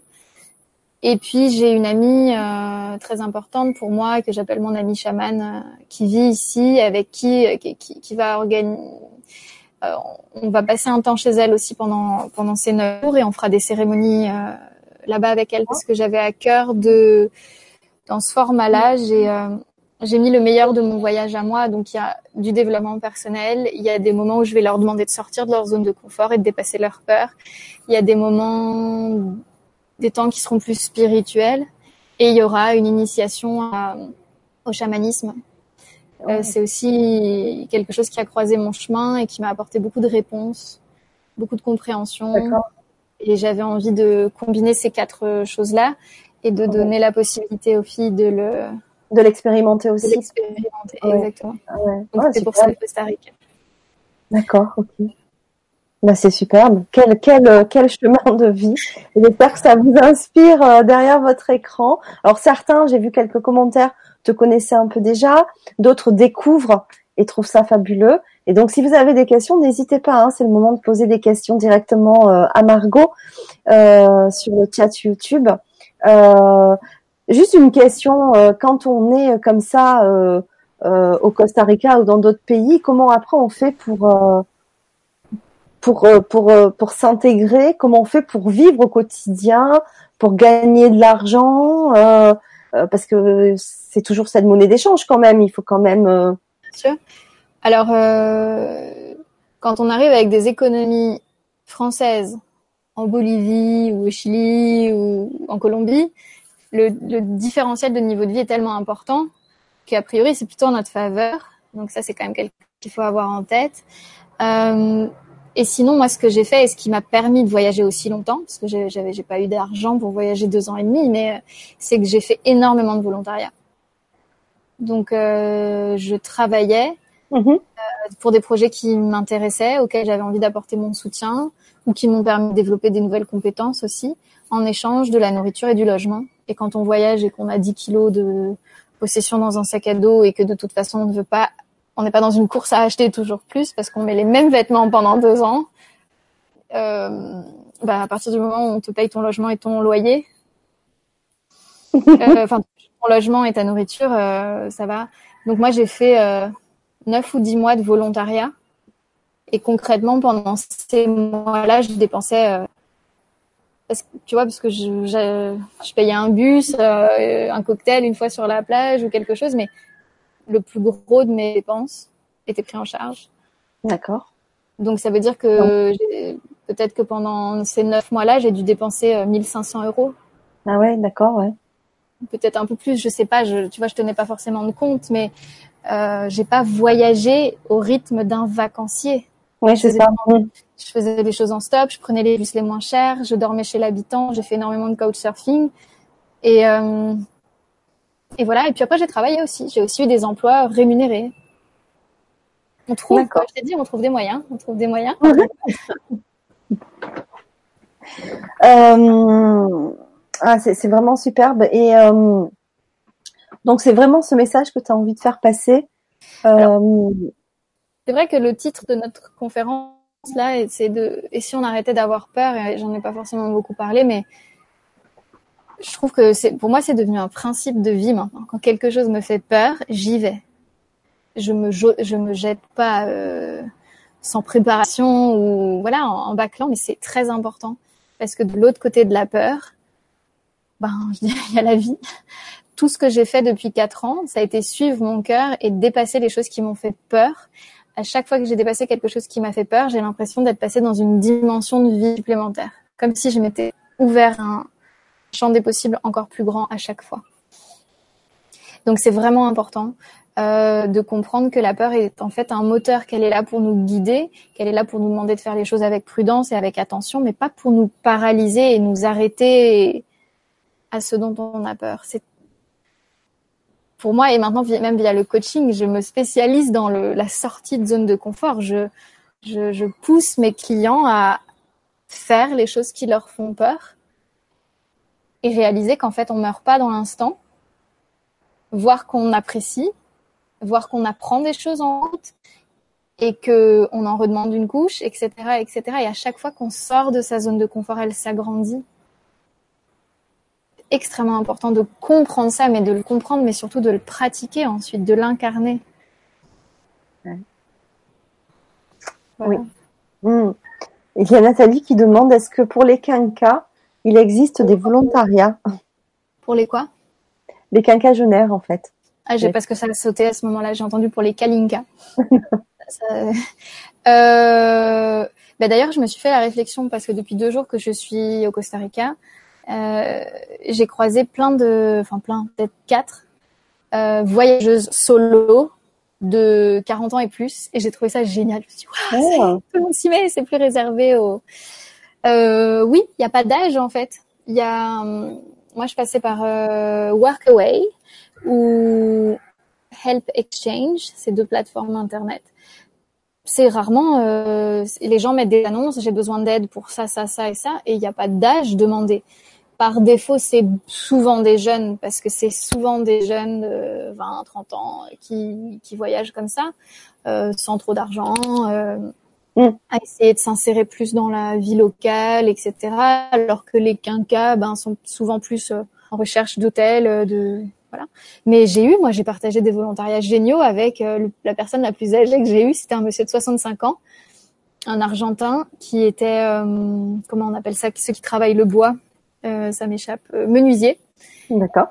Et puis j'ai une amie euh, très importante pour moi que j'appelle mon amie chamane, qui vit ici, avec qui qui, qui va organiser euh, on va passer un temps chez elle aussi pendant pendant ces neuf jours et on fera des cérémonies euh, là-bas avec elle parce que j'avais à cœur de dans ce format-là, j'ai euh, j'ai mis le meilleur de mon voyage à moi. Donc il y a du développement personnel, il y a des moments où je vais leur demander de sortir de leur zone de confort et de dépasser leurs peurs. Il y a des moments, des temps qui seront plus spirituels et il y aura une initiation au chamanisme euh, c'est aussi quelque chose qui a croisé mon chemin et qui m'a apporté beaucoup de réponses, beaucoup de compréhension. Et j'avais envie de combiner ces quatre choses-là et de donner la possibilité aux filles de le de l'expérimenter aussi. De l'expérimenter, exactement. Donc c'est pour ça le Costa Rica. D'accord, ok. Bah, c'est superbe. Quel, quel, quel chemin de vie. J'espère que ça vous inspire euh, derrière votre écran. Alors certains, j'ai vu quelques commentaires te connaissaient un peu déjà, d'autres découvrent et trouvent ça fabuleux. Et donc, si vous avez des questions, n'hésitez pas. Hein, c'est le moment de poser des questions directement euh, à Margot euh, sur le chat YouTube. Euh, juste une question quand on est comme ça au Costa Rica ou dans d'autres pays, comment après on fait pour pour pour pour s'intégrer? Comment on fait pour vivre au quotidien, pour gagner de l'argent Parce que c'est toujours cette monnaie d'échange quand même. Il faut quand même. Euh... Sûr. Alors, euh, quand on arrive avec des économies françaises en Bolivie ou au Chili ou en Colombie, le, différentiel de niveau de vie est tellement important qu'a priori c'est plutôt en notre faveur. Donc ça c'est quand même quelque chose qu'il faut avoir en tête. Euh, et sinon, moi, ce que j'ai fait et ce qui m'a permis de voyager aussi longtemps, parce que j'avais, j'ai pas eu d'argent pour voyager deux ans et demi, mais c'est que j'ai fait énormément de volontariat. Donc, euh, je travaillais euh, pour des projets qui m'intéressaient, auxquels j'avais envie d'apporter mon soutien, ou qui m'ont permis de développer des nouvelles compétences aussi, en échange de la nourriture et du logement. Et quand on voyage et qu'on a 10 kilos de possession dans un sac à dos et que de toute façon on ne veut pas, on n'est pas dans une course à acheter toujours plus parce qu'on met les mêmes vêtements pendant deux ans. Euh, bah à partir du moment où on te paye ton logement et ton loyer, euh, enfin ton logement et ta nourriture, euh, ça va. Donc moi, j'ai fait euh, 9 ou 10 mois de volontariat. Et concrètement, pendant ces mois-là, je dépensais, euh, parce que, tu vois, parce que je, je, je payais un bus, euh, un cocktail une fois sur la plage ou quelque chose, mais le plus gros de mes dépenses était pris en charge. D'accord. Donc ça veut dire que peut-être que pendant ces neuf mois-là, j'ai dû dépenser 1500 euros. Ah ouais, d'accord, ouais peut-être un peu plus, je sais pas, je, tu vois, je tenais pas forcément de compte, mais euh, j'ai pas voyagé au rythme d'un vacancier. Oui, c'est ça. Je faisais des choses en stop, je prenais les bus les moins chers, je dormais chez l'habitant, j'ai fait énormément de couchsurfing et euh, et voilà. Et puis après, j'ai travaillé aussi. J'ai aussi eu des emplois rémunérés. On trouve, comme je t'ai dit, on trouve des moyens. On trouve des moyens. Euh, ah, c'est vraiment superbe. Et euh, donc, c'est vraiment ce message que tu as envie de faire passer. Euh, c'est vrai que le titre de notre conférence là, c'est de et si on arrêtait d'avoir peur. Et j'en ai pas forcément beaucoup parlé, mais je trouve que c'est pour moi c'est devenu un principe de vie maintenant. Quand quelque chose me fait peur, j'y vais. Je me je me jette pas euh, sans préparation ou voilà en, bâclant, mais c'est très important parce que de l'autre côté de la peur, ben je dirais il y a la vie. Tout ce que j'ai fait depuis quatre ans, ça a été suivre mon cœur et dépasser les choses qui m'ont fait peur. À chaque fois que j'ai dépassé quelque chose qui m'a fait peur, j'ai l'impression d'être passée dans une dimension de vie supplémentaire, comme si je m'étais ouvert un champ des possibles encore plus grand à chaque fois. Donc c'est vraiment important euh, de comprendre que la peur est en fait un moteur, qu'elle est là pour nous guider, qu'elle est là pour nous demander de faire les choses avec prudence et avec attention, mais pas pour nous paralyser et nous arrêter à ce dont on a peur. C'est pour moi et maintenant même via le coaching, je me spécialise dans la sortie de zone de confort. Je, je, je pousse mes clients à faire les choses qui leur font peur et réaliser qu'en fait on meurt pas dans l'instant, voir qu'on apprécie voir qu'on apprend des choses en route et que on en redemande une couche, etc., etc. Et à chaque fois qu'on sort de sa zone de confort, elle s'agrandit. Extrêmement important de comprendre ça, mais de le comprendre, mais surtout de le pratiquer ensuite, de l'incarner. Oui. Hmm. Il y a Nathalie qui demande est-ce que pour les quinquas, il existe des volontariats? Pour les quoi? Les quinquagénaires, en fait. Ah, j'ai parce que ça a sauté à ce moment-là. J'ai entendu pour les Kalinka. euh, bah d'ailleurs, je me suis fait la réflexion parce que depuis deux jours que je suis au Costa Rica, euh, j'ai croisé plein de, enfin plein, peut-être quatre euh, voyageuses solo de 40 ans et plus, et j'ai trouvé ça génial. Je me suis dit, wow, tout le monde s'y met, c'est plus réservé aux. Euh, oui, il n'y a pas d'âge en fait. Il y a, hum, moi, je passais par euh, Workaway ou Help Exchange, ces deux plateformes internet. C'est rarement euh, les gens mettent des annonces, j'ai besoin d'aide pour ça, ça, ça et ça, et il n'y a pas d'âge demandé. Par défaut, c'est souvent des jeunes, parce que c'est souvent des jeunes de 20, 30 ans qui, qui voyagent comme ça, euh, sans trop d'argent, euh, mm. à essayer de s'insérer plus dans la vie locale, etc. Alors que les quinquas ben, sont souvent plus euh, en recherche d'hôtels, euh, de voilà. Mais j'ai eu, moi, j'ai partagé des volontariats géniaux avec euh, la personne la plus âgée que j'ai eue. C'était un monsieur de 65 ans, un Argentin qui était, euh, comment on appelle ça, ceux qui travaillent le bois, ça m'échappe, menuisier. D'accord.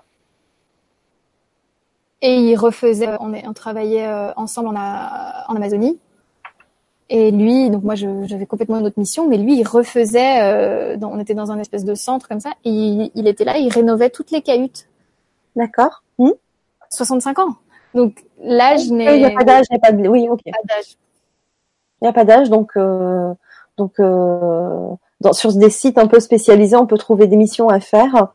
Et il refaisait, on, est, on travaillait ensemble en, en Amazonie. Et lui, donc moi j'avais complètement une autre mission, mais lui il refaisait, on était dans un espèce de centre comme ça, et il, il était là, il rénovait toutes les cahutes D'accord. 65 hmm. ans. Donc l'âge n'est. Il n'y a pas d'âge, il n'y a pas de. Oui, ok. Il n'y a pas d'âge, donc euh, donc euh, dans, sur des sites un peu spécialisés, on peut trouver des missions à faire.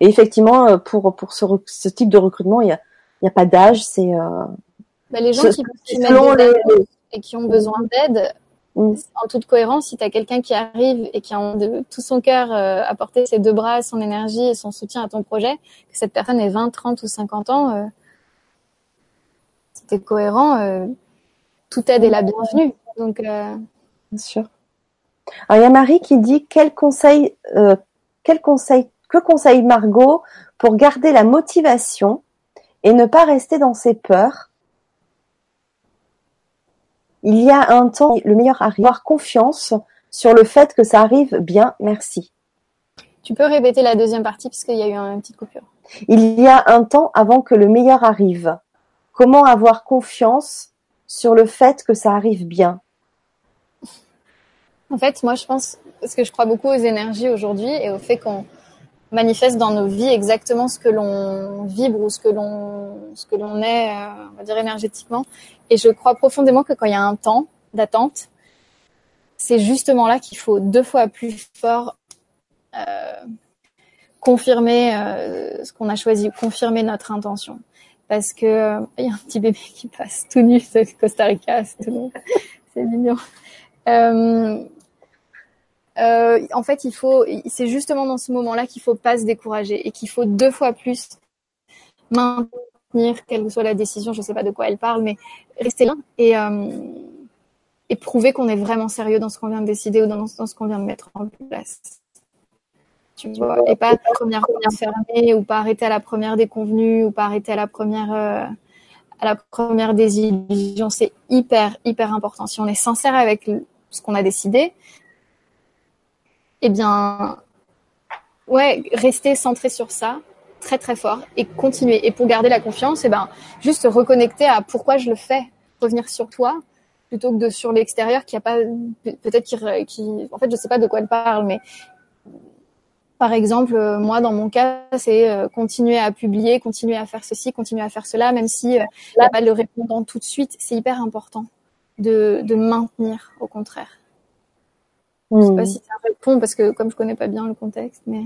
Et effectivement, euh, pour pour ce, ce type de recrutement, il y a y a pas d'âge, c'est. Bah, les gens qui, qui et qui ont besoin d'aide, Mm. En toute cohérence, si tu as quelqu'un qui arrive et qui a de tout son cœur euh, apporté ses deux bras, son énergie et son soutien à ton projet, que cette personne ait 20, 30 ou 50 ans, euh, es cohérent, euh, toute aide est la bienvenue. Donc, euh, Bien sûr. Alors, il y a Marie qui dit quel conseil, euh, quel conseil, que conseille Margot pour garder la motivation et ne pas rester dans ses peurs? Il y a un temps, le meilleur arrive. Avoir confiance sur le fait que ça arrive bien, merci. Tu peux répéter la deuxième partie puisqu'il y a eu une petite coupure. Il y a un temps avant que le meilleur arrive. Comment avoir confiance sur le fait que ça arrive bien? En fait, moi, je pense, parce que je crois beaucoup aux énergies aujourd'hui et au fait qu'on manifeste dans nos vies exactement ce que l'on vibre ou ce que l'on ce que l'on est, euh, on va dire énergétiquement. Et je crois profondément que quand il y a un temps d'attente, c'est justement là qu'il faut deux fois plus fort euh, confirmer euh, ce qu'on a choisi, confirmer notre intention. Parce que il y a un petit bébé qui passe tout nu, c'est Costa Rica, c'est tout c'est mignon. Euh, euh, en fait, il faut, c'est justement dans ce moment-là qu'il faut pas se décourager et qu'il faut deux fois plus maintenir, quelle que soit la décision, je sais pas de quoi elle parle, mais rester là et, euh, prouver qu'on est vraiment sérieux dans ce qu'on vient de décider ou dans, ce qu'on vient de mettre en place. Tu vois, et pas première fermée ou pas arrêter à la première déconvenue ou pas arrêter à la première euh, à la première désillusion. C'est hyper hyper important. Si on est sincère avec ce qu'on a décidé, eh bien, ouais, rester centré sur ça, très très fort, et continuer. Et pour garder la confiance, eh ben, juste reconnecter à pourquoi je le fais, revenir sur toi, plutôt que de sur l'extérieur qui a pas, peut-être qui, en fait, je sais pas de quoi elle parle, mais par exemple, euh, moi, dans mon cas, c'est euh, continuer à publier, continuer à faire ceci, continuer à faire cela, même si euh, il n'y a pas le répondant tout de suite. C'est hyper important de, de maintenir, au contraire. Je sais pas hmm. si ça répond parce que comme je connais pas bien le contexte, mais.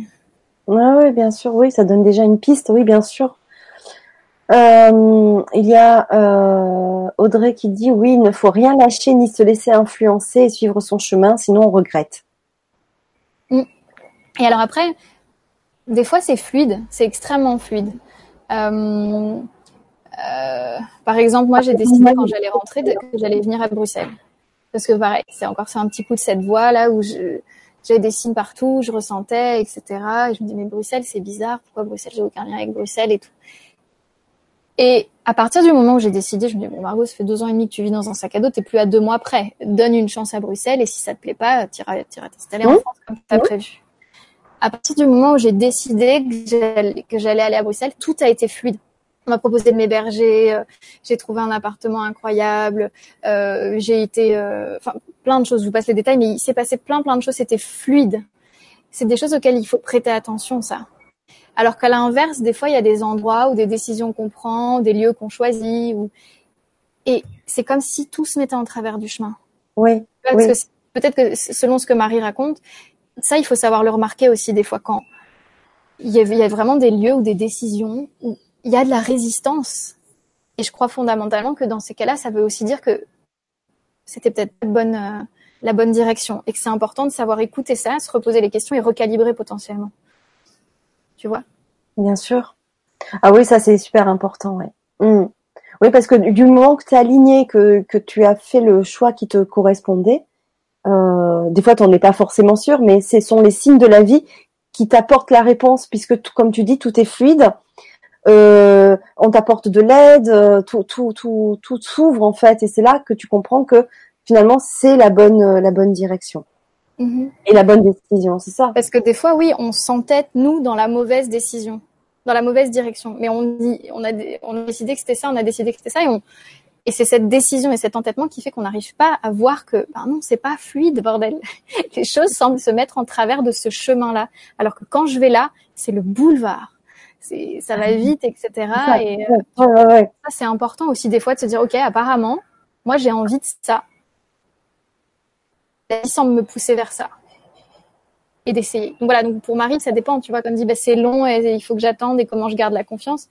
oui, bien sûr, oui, ça donne déjà une piste, oui, bien sûr. Euh, il y a euh, Audrey qui dit oui, il ne faut rien lâcher ni se laisser influencer et suivre son chemin, sinon on regrette. Hmm. Et alors après, des fois c'est fluide, c'est extrêmement fluide. Euh, par exemple, moi j'ai décidé quand j'allais rentrer que j'allais venir à Bruxelles. Parce que pareil, c'est encore c'est un petit coup de cette voix là où je j'avais des signes partout, je ressentais, etc. Et je me dis mais Bruxelles c'est bizarre, pourquoi Bruxelles j'ai aucun lien avec Bruxelles et tout. Et à partir du moment où j'ai décidé, je me dis bon Margot, ça fait deux ans et demi que tu vis dans un sac à dos, t'es plus à deux mois près. Donne une chance à Bruxelles et si ça te plaît pas, t'iras t'installer en France comme t'as prévu. À partir du moment où j'ai décidé que j'allais aller à Bruxelles, tout a été fluide on m'a proposé de m'héberger, euh, j'ai trouvé un appartement incroyable, euh, j'ai été, euh, enfin plein de choses. Je vous passe les détails, mais il s'est passé plein plein de choses. C'était fluide. C'est des choses auxquelles il faut prêter attention, ça. Alors qu'à l'inverse, des fois, il y a des endroits ou des décisions qu'on prend, des lieux qu'on choisit, ou... et c'est comme si tout se mettait en travers du chemin. Oui. peut-être que selon ce que Marie raconte, ça, il faut savoir le remarquer aussi des fois quand il y, a, il y a vraiment des lieux ou des décisions où il y a de la résistance. Et je crois fondamentalement que dans ces cas-là, ça veut aussi dire que c'était peut-être la bonne, euh, la bonne direction et que c'est important de savoir écouter ça, se reposer les questions et recalibrer potentiellement. Tu vois? Bien sûr. Ah oui, ça c'est super important. Hmm. Oui, parce que du moment que tu es aligné, que, que tu as fait le choix qui te correspondait, euh, des fois tu n'en es pas forcément sûr, mais ce sont les signes de la vie qui t'apportent la réponse, puisque comme tu dis, tout est fluide euh, on t'apporte de l'aide, euh, tout, tout, tout, tout s'ouvre en fait, et c'est là que tu comprends que finalement c'est la bonne, euh, la bonne direction. Mm-hmm. Et la bonne décision, c'est ça. Parce que des fois, oui, on s'entête nous dans la mauvaise décision, dans la mauvaise direction. Mais on dit, on a, on a décidé que c'était ça, on a décidé que c'était ça, et on, et c'est cette décision et cet entêtement qui fait qu'on n'arrive pas à voir que, ben non, c'est pas fluide, bordel. Les choses semblent se mettre en travers de ce chemin-là. Alors que quand je vais là, c'est le boulevard c'est ça va vite, etc. Et euh, ça c'est important aussi des fois de se dire ok apparemment moi j'ai envie de ça. La vie semble me pousser vers ça et d'essayer. Donc voilà donc pour Marie ça dépend tu vois comme dit bah, c'est long et il faut que j'attende et comment je garde la confiance.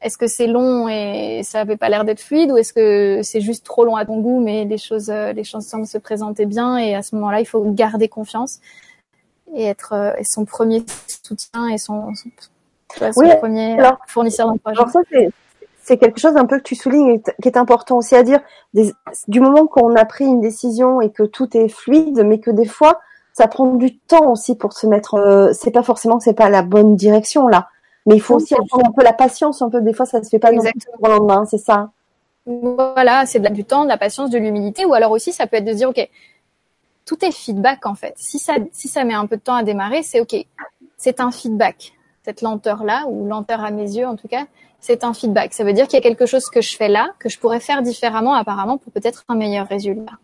Est-ce que c'est long et ça avait pas l'air d'être fluide ou est-ce que c'est juste trop long à ton goût mais les choses euh, les choses semblent se présenter bien et à ce moment-là il faut garder confiance et être euh, et son premier soutien et son, son, premier alors, fournisseur projet. Alors ça c'est quelque chose un peu que tu soulignes qui est important aussi à dire. du moment qu'on a pris une décision et que tout est fluide, mais que des fois ça prend du temps aussi pour se mettre. Euh, c'est pas forcément que c'est pas la bonne direction là, mais il faut aussi avoir un peu la patience. Un peu des fois ça se fait pas Exactement. le lendemain, c'est ça. Voilà, c'est du temps, de la patience, de l'humilité, ou alors aussi ça peut être de se dire ok, tout est feedback en fait. Si ça, met un peu de temps à démarrer, c'est ok. C'est un feedback. Cette lenteur là, ou lenteur à mes yeux en tout cas, c'est un feedback. Ça veut dire qu'il y a quelque chose que je fais là, que je pourrais faire différemment apparemment pour peut-être un meilleur résultat.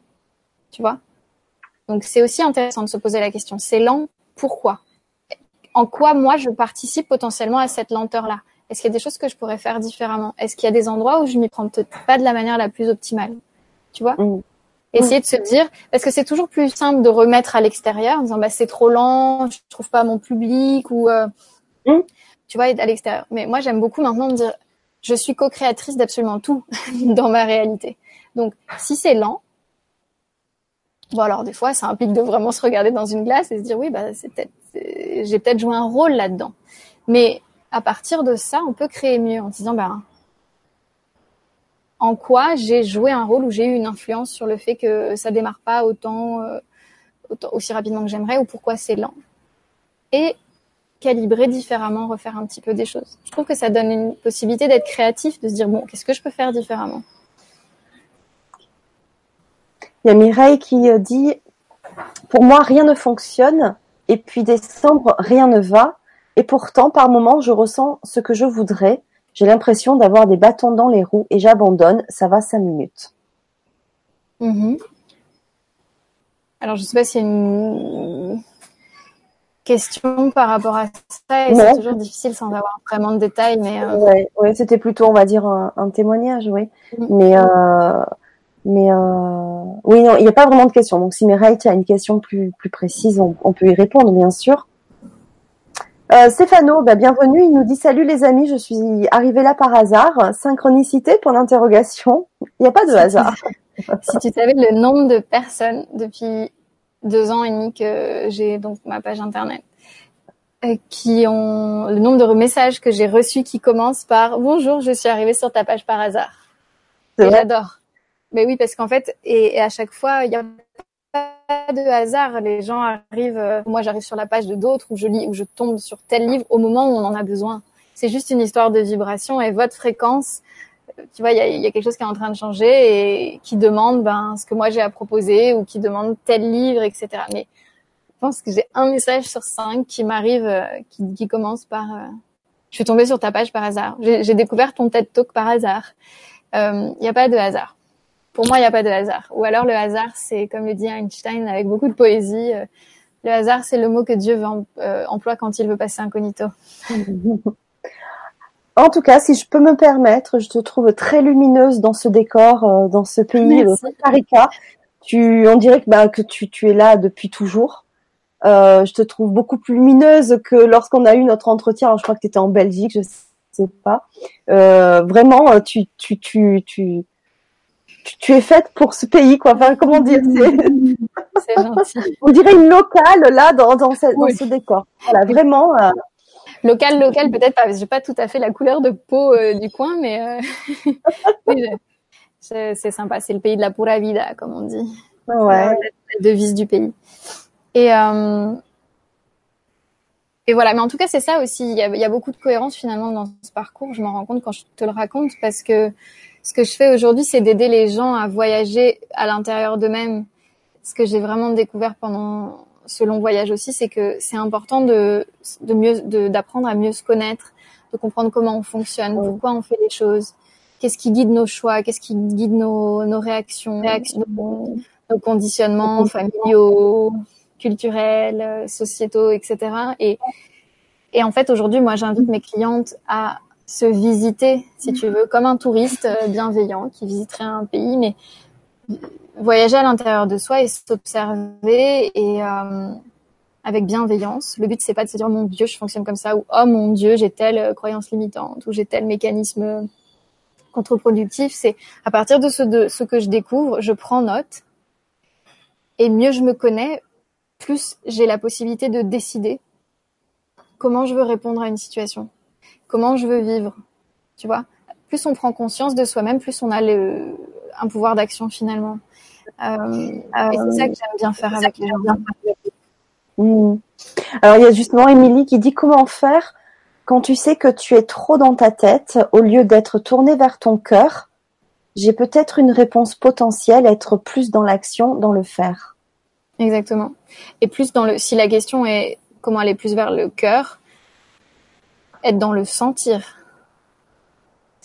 Tu vois? Donc c'est aussi intéressant de se poser la question. C'est lent, pourquoi? En quoi moi je participe potentiellement à cette lenteur là Est-ce qu'il y a des choses que je pourrais faire différemment? Est-ce qu'il y a des endroits où je m'y prends peut-être pas de la manière la plus optimale? Tu vois? Mmh. Essayer de se dire, parce que c'est toujours plus simple de remettre à l'extérieur en disant bah c'est trop lent, je trouve pas mon public ou euh, mm. tu vois à l'extérieur. Mais moi j'aime beaucoup maintenant me dire je suis co-créatrice d'absolument tout dans ma réalité. Donc si c'est lent, Bon alors des fois ça implique de vraiment se regarder dans une glace et se dire oui bah c'est peut-être j'ai peut-être joué un rôle là-dedans. Mais à partir de ça, on peut créer mieux en disant bah en quoi j'ai joué un rôle ou j'ai eu une influence sur le fait que ça démarre pas autant, euh, autant aussi rapidement que j'aimerais ou pourquoi c'est lent. Et calibrer différemment, refaire un petit peu des choses. Je trouve que ça donne une possibilité d'être créatif, de se dire bon, qu'est-ce que je peux faire différemment? Il y a Mireille qui euh, dit pour moi rien ne fonctionne et puis décembre rien ne va et pourtant par moments je ressens ce que je voudrais. J'ai l'impression d'avoir des bâtons dans les roues et j'abandonne. Ça va cinq minutes. Mm-hmm. Alors je sais pas s'il y a une question par rapport à ça et c'est toujours difficile sans avoir vraiment de détails mais euh... ouais, c'était plutôt on va dire un, témoignage oui mm. mais euh, mais euh... oui non il n'y a pas vraiment de question donc si Mireille a une question plus plus précise on, on peut y répondre bien sûr euh, Stéphano, bah, bienvenue. Il nous dit salut les amis, je suis arrivé là par hasard. Synchronicité pour l'interrogation. Il n'y a pas de hasard. si tu savais le nombre de personnes depuis deux ans et demi que j'ai donc ma page internet, euh, qui ont le nombre de messages que j'ai reçus qui commencent par bonjour, je suis arrivée sur ta page par hasard. J'adore. Mais oui, parce qu'en fait, et, à chaque fois, il y a de hasard. Les gens arrivent, euh, moi j'arrive sur la page de d'autres où je lis, où je tombe sur tel livre au moment où on en a besoin. C'est juste une histoire de vibration et votre fréquence tu vois, il y a, quelque chose qui est en train de changer et qui demande ben, ce que moi j'ai à proposer ou qui demande tel livre, etc. Mais je pense que j'ai un message sur cinq qui m'arrive, euh, qui, commence par euh, je suis tombée sur ta page par hasard. J'ai découvert ton TED Talk par hasard. Il euh, n'y a pas de hasard. Pour moi, il n'y a pas de hasard. Ou alors le hasard, c'est comme le dit Einstein avec beaucoup de poésie. le hasard, c'est le mot que Dieu veut, emploie quand il veut passer incognito. En tout cas, si je peux me permettre, je te trouve très lumineuse dans ce décor, euh, dans ce pays de Costa Rica. Tu, on dirait que, bah, que tu, tu es là depuis toujours. Euh, je te trouve beaucoup plus lumineuse que lorsqu'on a eu notre entretien. Alors, je crois que tu étais en Belgique, je sais pas. Euh, vraiment, tu, tu, tu, tu, tu, es faite pour ce pays, quoi. Enfin, comment dire C'est gentil. On dirait une locale là dans, dans, ce, dans ce décor. Voilà, vraiment. Euh, Local, local, peut-être pas. J'ai pas tout à fait la couleur de peau euh, du coin, mais euh, c'est sympa. C'est le pays de la pura vida, comme on dit. Ouais. La, devise du pays. Et euh, et voilà. Mais en tout cas, c'est ça aussi. Il y, a, il y a, beaucoup de cohérence finalement dans ce parcours. Je m'en rends compte quand je te le raconte, parce que ce que je fais aujourd'hui, c'est d'aider les gens à voyager à l'intérieur d'eux-mêmes. Ce que j'ai vraiment découvert pendant ce long voyage aussi, c'est que c'est important de, de mieux, d'apprendre à mieux se connaître, de comprendre comment on fonctionne, pourquoi on fait les choses, qu'est-ce qui guide nos choix, qu'est-ce qui guide nos, nos réactions, nos, nos conditionnements familiaux, culturels, sociétaux, etc. Et, et en fait, aujourd'hui, moi, j'invite mes clientes à se visiter, si tu veux, comme un touriste bienveillant qui visiterait un pays, mais voyager à l'intérieur de soi et s'observer et euh, avec bienveillance. Le but c'est pas de se dire mon Dieu je fonctionne comme ça ou oh mon Dieu j'ai telle euh, croyance limitante ou j'ai tel mécanisme contre-productif. C'est à partir de ce, de ce que je découvre, je prends note et mieux je me connais, plus j'ai la possibilité de décider comment je veux répondre à une situation, comment je veux vivre. Tu vois, plus on prend conscience de soi-même, plus on a le, un pouvoir d'action finalement. Euh, et c'est ça que j'aime bien faire avec les gens. Mmh. Alors il y a justement Émilie qui dit comment faire quand tu sais que tu es trop dans ta tête au lieu d'être tourné vers ton cœur? J'ai peut-être une réponse potentielle, être plus dans l'action, dans le faire. Exactement. Et plus dans le, si la question est comment aller plus vers le cœur, être dans le sentir.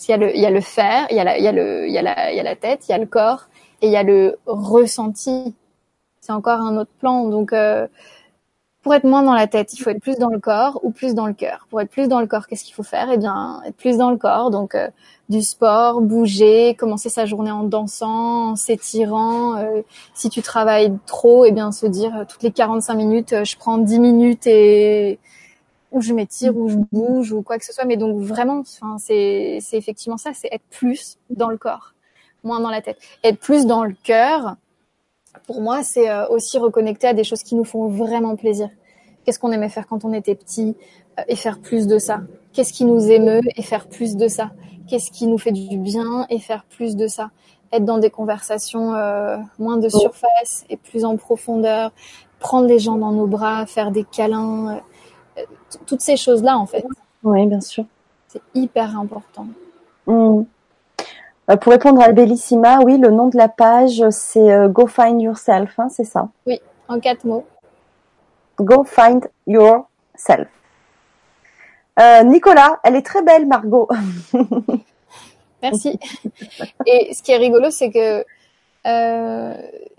Il y a le faire, il y a le, la, il y a la tête, il y a le corps, et il y a le ressenti. C'est encore un autre plan. Donc, euh, pour être moins dans la tête, il faut être plus dans le corps ou plus dans le cœur. Pour être plus dans le corps, qu'est-ce qu'il faut faire? Eh bien, être plus dans le corps. Donc, euh, du sport, bouger, commencer sa journée en dansant, en s'étirant. Euh, si tu travailles trop, eh bien, se dire toutes les 45 minutes, je prends 10 minutes et ou je m'étire ou je bouge ou quoi que ce soit. Mais donc vraiment, enfin, c'est c'est effectivement ça, c'est être plus dans le corps moins dans la tête. Être plus dans le cœur, pour moi, c'est aussi reconnecter à des choses qui nous font vraiment plaisir. Qu'est-ce qu'on aimait faire quand on était petit et faire plus de ça Qu'est-ce qui nous émeut et faire plus de ça Qu'est-ce qui nous fait du bien et faire plus de ça Être dans des conversations moins de surface et plus en profondeur, prendre les gens dans nos bras, faire des câlins, toutes ces choses-là en fait. Oui, bien sûr. C'est hyper important. Mmh. Euh, pour répondre à Bellissima, oui, le nom de la page, c'est euh, Go Find Yourself, hein, c'est ça? Oui, en quatre mots. Go Find Yourself. Euh, Nicolas, elle est très belle, Margot. Merci. Et ce qui est rigolo, c'est que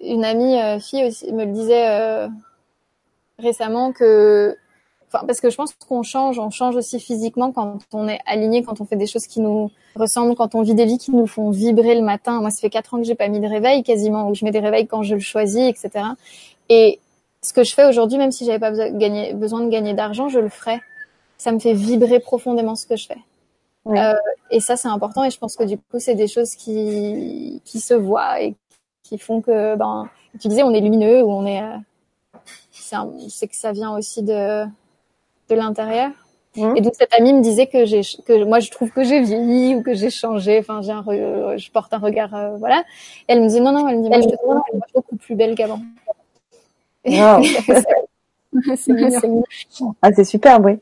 une amie fille aussi me le disait récemment que parce que je pense qu'on change, on change aussi physiquement quand on est aligné, quand on fait des choses qui nous ressemblent, quand on vit des vies qui nous font vibrer le matin. Moi, ça fait quatre ans que j'ai pas mis de réveil quasiment, ou je mets des réveils quand je le choisis, etc. Et ce que je fais aujourd'hui, même si j'avais pas besoin de gagner, besoin de gagner d'argent, je le ferais. Ça me fait vibrer profondément ce que je fais. Euh, et ça, c'est important. Et je pense que du coup, c'est des choses qui qui se voient et qui font que, ben, tu disais, on est lumineux ou on est. Euh, c'est que ça vient aussi de de l'intérieur. Mmh. Et donc cette amie me disait que j'ai que moi je trouve que j'ai vieilli ou que j'ai changé. Enfin, j'ai un je porte un regard euh, voilà. Et elle me dit non non, elle me dit moi je trouve beaucoup plus belle qu'avant. c'est ah c'est super oui.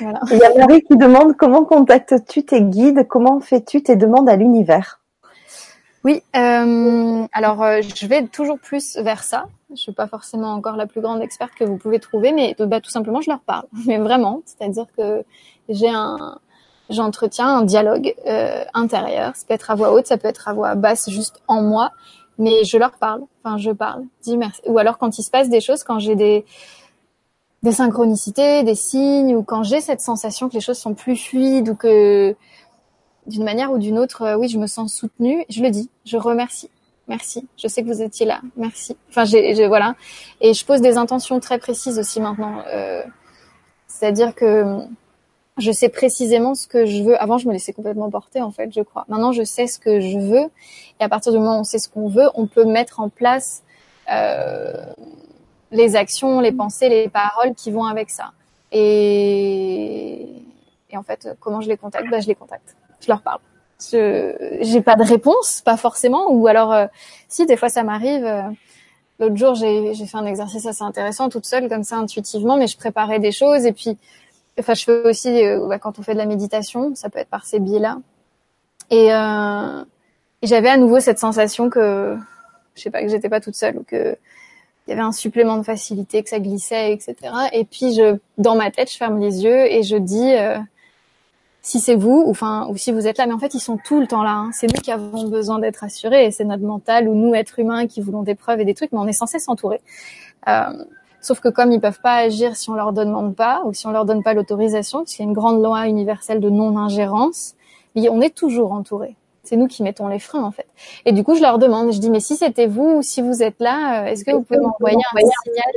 Voilà. Il y a Marie qui demande comment contactes-tu tes guides, comment fais-tu tes demandes à l'univers? Oui, euh, alors euh, je vais toujours plus vers ça. Je suis pas forcément encore la plus grande experte que vous pouvez trouver, mais bah, tout simplement je leur parle. Mais vraiment, c'est-à-dire que j'ai un, j'entretiens un dialogue euh, intérieur. Ça peut être à voix haute, ça peut être à voix basse, juste en moi, mais je leur parle. Enfin, je parle, dis merci. Ou alors quand il se passe des choses, quand j'ai des des synchronicités, des signes, ou quand j'ai cette sensation que les choses sont plus fluides ou que d'une manière ou d'une autre, euh, oui, je me sens soutenue. Je le dis, je remercie. Merci. Je sais que vous étiez là. Merci. Enfin, j'ai, voilà. Et je pose des intentions très précises aussi maintenant. Euh, c'est-à-dire que je sais précisément ce que je veux. Avant, je me laissais complètement porter, en fait, je crois. Maintenant, je sais ce que je veux. Et à partir du moment où on sait ce qu'on veut, on peut mettre en place euh, les actions, les pensées, les paroles qui vont avec ça. Et, et en fait, comment je les contacte? Bah, Je les contacte je leur parle. Je j'ai pas de réponse, pas forcément, ou alors euh, si des fois ça m'arrive. Euh, l'autre jour j'ai fait un exercice assez intéressant toute seule comme ça intuitivement, mais je préparais des choses et puis enfin je fais aussi euh, bah, quand on fait de la méditation, ça peut être par ces biais-là. Et, et j'avais à nouveau cette sensation que je sais pas que j'étais pas toute seule ou que il y avait un supplément de facilité, que ça glissait, etc. Et puis je, dans ma tête, je ferme les yeux et je dis, si c'est vous, ou enfin, ou si vous êtes là, mais en fait, ils sont tout le temps là. Hein. C'est nous qui avons besoin d'être assurés, et c'est notre mental ou nous, êtres humains, qui voulons des preuves et des trucs, mais on est censé s'entourer. Euh, sauf que comme ils peuvent pas agir si on leur demande pas, ou si on leur donne pas l'autorisation, parce qu'il y a une grande loi universelle de non-ingérence, on est toujours entouré. C'est nous qui mettons les freins, en fait. Et du coup, je leur demande, je dis, mais si c'était vous, ou si vous êtes là, euh, est-ce que vous pouvez m'envoyer un signal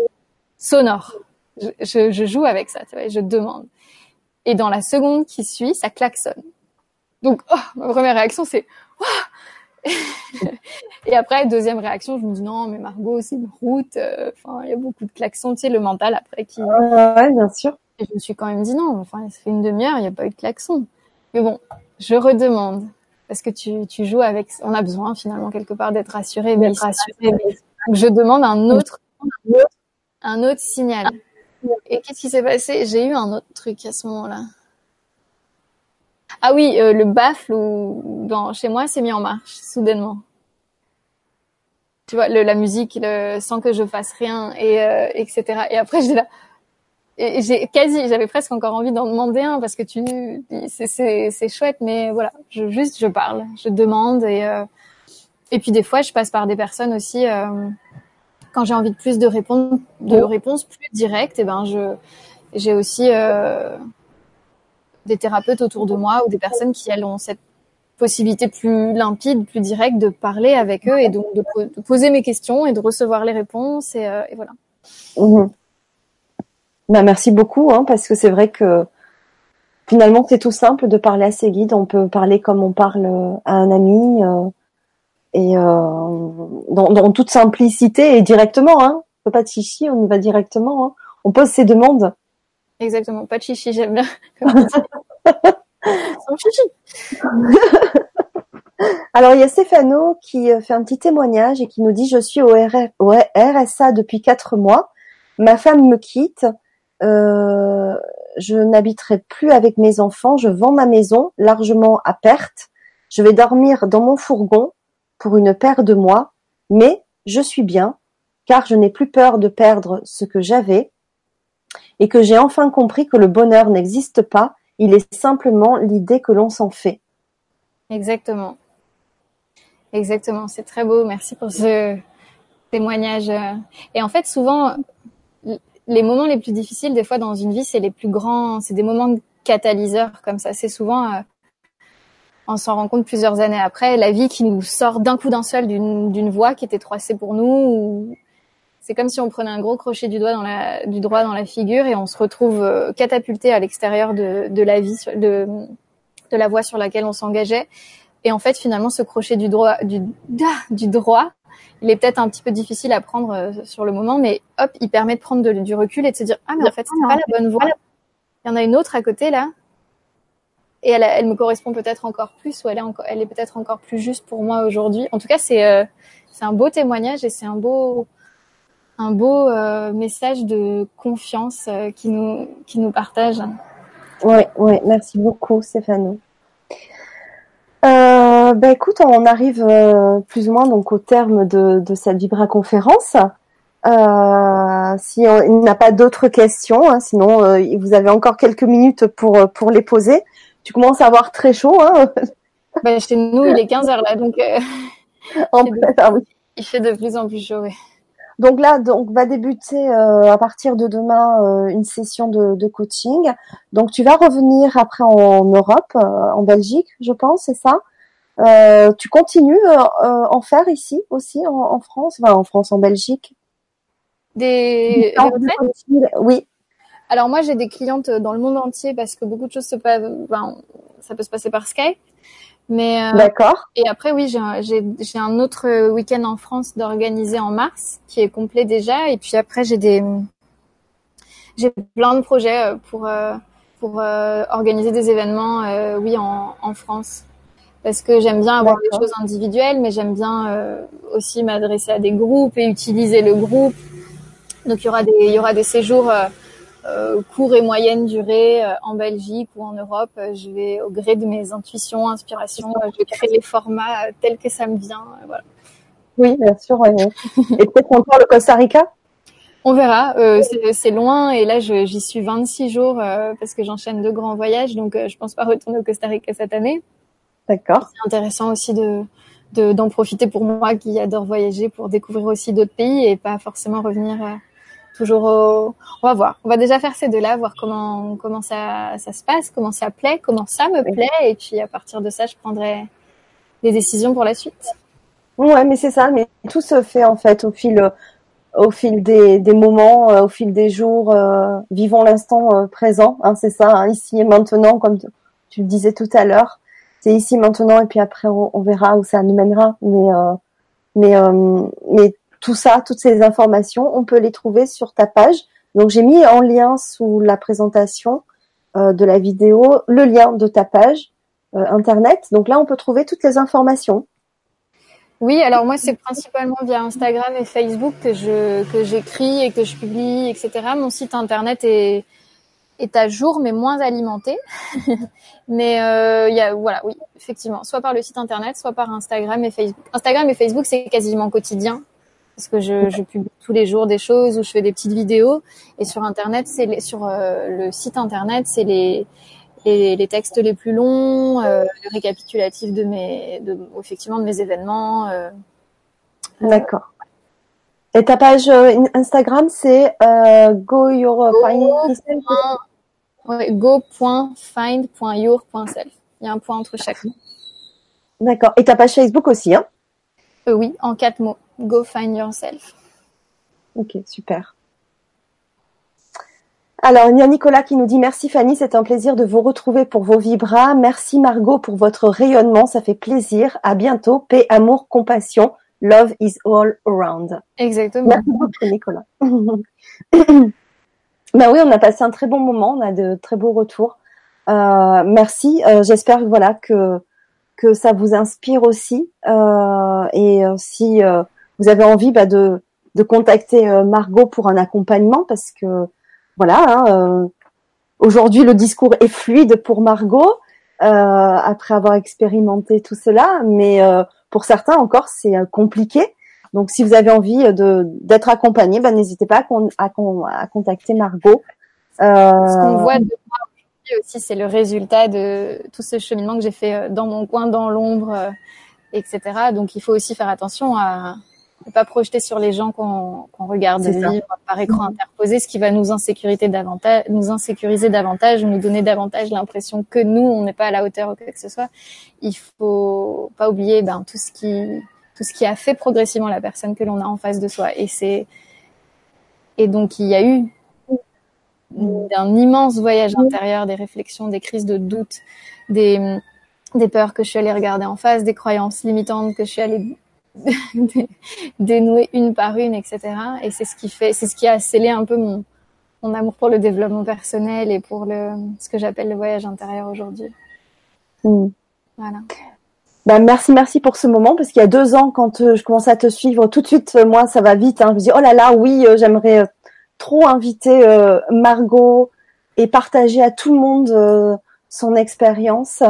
sonore? Je, je, je, joue avec ça, tu vois, je demande. Et dans la seconde qui suit, ça klaxonne. Donc, oh, ma première réaction, c'est oh et après, deuxième réaction, je me dis non, mais Margot, c'est une route. Euh, enfin, il y a beaucoup de klaxons, tu sais, le mental après qui. Ouais, bien sûr. Et je me suis quand même dit non. Enfin, ça fait une demi-heure, il n'y a pas eu de klaxon. Mais bon, je redemande parce que tu, tu joues avec. On a besoin finalement quelque part d'être rassuré, d'être rassuré. Donc, je demande un autre, un autre signal. Et qu'est-ce qui s'est passé? J'ai eu un autre truc à ce moment-là. Ah oui, euh, le baffle ou chez moi s'est mis en marche soudainement. Tu vois, la musique, sans que je fasse rien et euh, etc. Et après j'ai quasi, j'avais presque encore envie d'en demander un parce que tu, c'est c'est chouette, mais voilà, je juste je parle, je demande et euh, et puis des fois je passe par des personnes aussi. Euh, quand j'ai envie de plus de réponses, de réponses plus directes, et eh ben je j'ai aussi euh, des thérapeutes autour de moi ou des personnes qui elles ont cette possibilité plus limpide, plus directe de parler avec eux et donc de, poser mes questions et de recevoir les réponses et, euh, et voilà. Mmh. Bah, merci beaucoup hein, parce que c'est vrai que finalement c'est tout simple de parler à ses guides. On peut parler comme on parle à un ami. Euh, et dans, dans, toute simplicité et directement. Hein. Pas de chichi, on y va directement. Hein. On pose ses demandes. Exactement, pas de chichi, j'aime bien. Sans chichi. Alors il y a Stéphano qui fait un petit témoignage et qui nous dit je suis au, RSA depuis quatre mois. Ma femme me quitte. Euh, je n'habiterai plus avec mes enfants. Je vends ma maison largement à perte. Je vais dormir dans mon fourgon pour une paire de mois, mais je suis bien car je n'ai plus peur de perdre ce que j'avais et que j'ai enfin compris que le bonheur n'existe pas, il est simplement l'idée que l'on s'en fait. Exactement. Exactement, c'est très beau. Merci pour ce témoignage. Et en fait, souvent, les moments les plus difficiles, des fois, dans une vie, c'est les plus grands, c'est des moments catalyseurs comme ça. C'est souvent, euh, on s'en rend compte plusieurs années après, la vie qui nous sort d'un coup d'un seul d'une voie qui était tracée pour nous. C'est comme si on prenait un gros crochet du doigt dans la, du droit dans la figure et on se retrouve euh, catapulté à l'extérieur de, de la vie, de, de la voie sur laquelle on s'engageait. Et en fait, finalement, ce crochet du droit, du, du droit, il est peut-être un petit peu difficile à prendre euh, sur le moment, mais hop, il permet de prendre du recul et de se dire, ah, mais en fait, c'est pas la bonne voie. Il y en a une autre à côté, là. Et elle, me correspond peut-être encore plus, ou elle est, peut-être encore plus juste pour moi aujourd'hui. En tout cas, c'est, euh, un beau témoignage et c'est un beau, euh, message de confiance qui nous, qui nous partage. Oui, oui, merci beaucoup, Stéphano. Euh, ben écoute, on arrive euh, plus ou moins donc au terme de, cette Vibra conférence. Euh, si on n'a pas d'autres questions, hein, sinon euh, vous avez encore quelques minutes pour les poser. Tu commences à avoir très chaud. Hein ben, chez nous, il est 15 heures là, donc en ah oui. il fait de plus en plus chaud. Oui. Donc là, donc va débuter euh, à partir de demain euh, une session de, de, coaching. Donc tu vas revenir après en Europe, euh, en Belgique, je pense, c'est ça? tu continues en faire ici aussi en, en, France, enfin en France, en Belgique? Des, oui. Alors moi j'ai des clientes dans le monde entier parce que beaucoup de choses se peuvent, enfin, ça peut se passer par Skype. Mais euh, d'accord. Et après, oui, j'ai un autre week-end en France d'organiser en mars, qui est complet déjà. Et puis après, j'ai des j'ai plein de projets euh, pour euh, pour organiser des événements, oui, en, en France, parce que j'aime bien avoir des choses individuelles, mais j'aime bien aussi m'adresser à des groupes et utiliser le groupe. Donc il y aura des il y aura des séjours euh, court et moyenne durée euh, en Belgique ou en Europe. Euh, je vais au gré de mes intuitions, inspirations, je créer les formats tels que ça me vient. Voilà. Oui, bien sûr. et peut-être encore le Costa Rica? On verra. Euh, c'est loin et là j'y suis 26 jours parce que j'enchaîne deux grands voyages, donc je pense pas retourner au Costa Rica cette année. D'accord. C'est intéressant aussi de d'en profiter pour moi qui adore voyager pour découvrir aussi d'autres pays et pas forcément revenir toujours au... on va voir. On va déjà faire ces deux là voir comment comment ça ça se passe comment ça plaît comment ça me plaît. Et puis à partir de ça je prendrai des décisions pour la suite. Ouais mais c'est ça. Mais tout se fait en fait au fil au fil des, des moments euh, au fil des jours euh, vivons l'instant euh, présent hein, c'est ça hein, ici et maintenant comme tu, le disais tout à l'heure. C'est ici maintenant et puis après on, on, verra où ça nous mènera. Mais mais mais tout ça, toutes ces informations, on peut les trouver sur ta page. Donc j'ai mis en lien sous la présentation euh, de la vidéo le lien de ta page euh, internet. Donc là, on peut trouver toutes les informations. Oui, alors moi c'est principalement via Instagram et Facebook que j'écris et que je publie, etc. Mon site internet est est à jour mais moins alimenté. mais euh, il y a voilà, oui, effectivement, soit par le site internet, soit par Instagram et Facebook. Instagram et Facebook c'est quasiment quotidien parce que je, je, publie tous les jours des choses ou je fais des petites vidéos. Et sur Internet, c'est sur euh, le site Internet, c'est les, les, les, textes les plus longs, euh, le récapitulatif de mes, de, effectivement, de mes événements. Euh. D'accord. Et ta page Instagram, c'est go your go.find.your.self. Il y a un point entre chaque mot. D'accord. Et ta page Facebook aussi, hein? Oui, en quatre mots. Go find yourself. Ok, super. Alors, il y a Nicolas qui nous dit merci Fanny, c'est un plaisir de vous retrouver pour vos vibras. Merci Margot pour votre rayonnement, ça fait plaisir. À bientôt. Paix, amour, compassion. Love is all around. Exactement. Merci beaucoup Nicolas. ben oui, on a passé un très bon moment, on a de très beaux retours. Euh, merci. Euh, J'espère voilà que que ça vous inspire aussi. Euh, et si vous avez envie bah, de de contacter Margot pour un accompagnement, parce que voilà, hein, aujourd'hui le discours est fluide pour Margot après avoir expérimenté tout cela, mais pour certains encore c'est compliqué. Donc, si vous avez envie de d'être accompagné, ben, n'hésitez pas à, à, contacter Margot. Euh... Ce qu'on voit de aussi, c'est le résultat de tout ce cheminement que j'ai fait euh, dans mon coin, dans l'ombre, euh, etc. Donc, il faut aussi faire attention à ne pas projeter sur les gens qu'on regarde vivre par écran interposé, ce qui va nous insécuriser davantage, nous insécuriser davantage, nous donner davantage l'impression que nous, on n'est pas à la hauteur ou quoi que ce soit. Il faut pas oublier ben, tout ce qui tout ce qui a fait progressivement la personne que l'on a en face de soi. Et c'est et donc il y a eu d'un immense voyage intérieur, des réflexions, des crises de doute, des, des peurs que je suis allée regarder en face, des croyances limitantes que je suis allée dénouer une par une, etc. Et c'est ce qui fait, c'est ce qui a scellé un peu mon, mon amour pour le développement personnel et pour le, ce que j'appelle le voyage intérieur aujourd'hui. Mm. Voilà. Ben merci, merci pour ce moment parce qu'il y a deux ans, quand euh, je commençais à te suivre, tout de suite, euh, moi, ça va vite. Hein, je me dis, oh là là, oui, euh, j'aimerais trop inviter euh, Margot et partager à tout le monde euh, son expérience.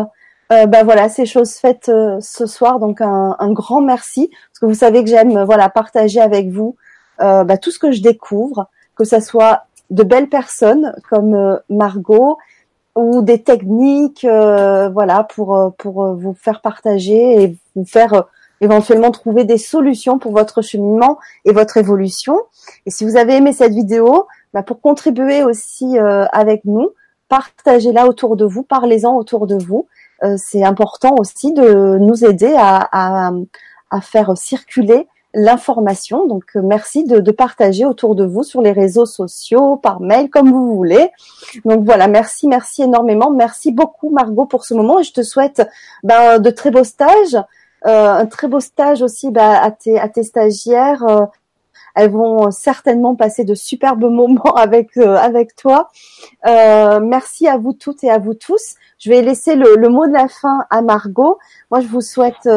Euh, bah voilà, c'est chose faite ce soir, donc un, un, grand merci parce que vous savez que j'aime voilà partager avec vous bah, tout ce que je découvre, que ça soit de belles personnes comme Margot ou des techniques, voilà pour pour vous faire partager et vous faire éventuellement trouver des solutions pour votre cheminement et votre évolution. Et si vous avez aimé cette vidéo, bah pour contribuer aussi euh, avec nous, partagez-la autour de vous, parlez-en autour de vous. Euh, c'est important aussi de nous aider à, à, à faire circuler l'information. Donc euh, merci de, de, partager autour de vous sur les réseaux sociaux, par mail, comme vous voulez. Donc voilà, merci, merci énormément. Merci beaucoup Margot pour ce moment et je te souhaite ben, de très beaux stages. Euh, un très beau stage aussi bah, à, tes, à tes stagiaires. Euh, elles vont certainement passer de superbes moments avec euh, toi. merci à vous toutes et à vous tous. Je vais laisser le, mot de la fin à Margot. Moi, je vous souhaite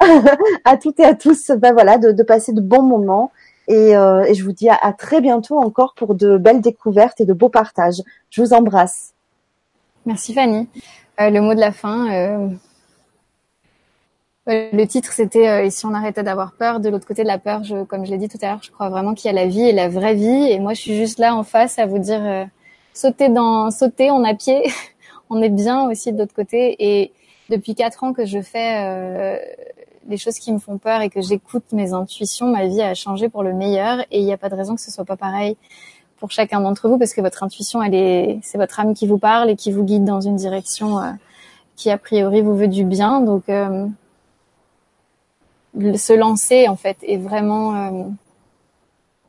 à toutes et à tous, ben voilà, de, de passer de bons moments. Et, euh, je vous dis à, très bientôt encore pour de belles découvertes et de beaux partages. Je vous embrasse. Merci Fanny. Euh, le mot de la fin, euh, le titre, c'était euh, Et si on arrêtait d'avoir peur? De l'autre côté de la peur, je, comme je l'ai dit tout à l'heure, je crois vraiment qu'il y a la vie et la vraie vie. Et moi, je suis juste là en face à vous dire euh, sautez dans, sautez, on a pied, on est bien aussi de l'autre côté. Et depuis quatre ans que je fais euh, les choses qui me font peur et que j'écoute mes intuitions, ma vie a changé pour le meilleur. Et il n'y a pas de raison que ce soit pas pareil pour chacun d'entre vous, parce que votre intuition, elle est, c'est votre âme qui vous parle et qui vous guide dans une direction qui a priori vous veut du bien. Donc se lancer en fait et vraiment euh,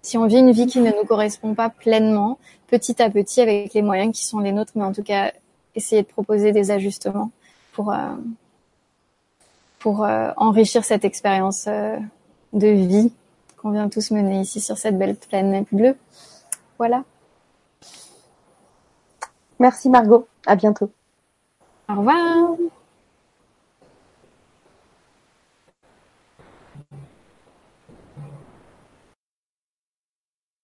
si on vit une vie qui ne nous correspond pas pleinement, petit à petit avec les moyens qui sont les nôtres, mais en tout cas essayer de proposer des ajustements pour euh, pour euh, enrichir cette expérience de vie qu'on vient tous mener ici sur cette belle planète bleue. Voilà. Merci Margot. À bientôt. Au revoir.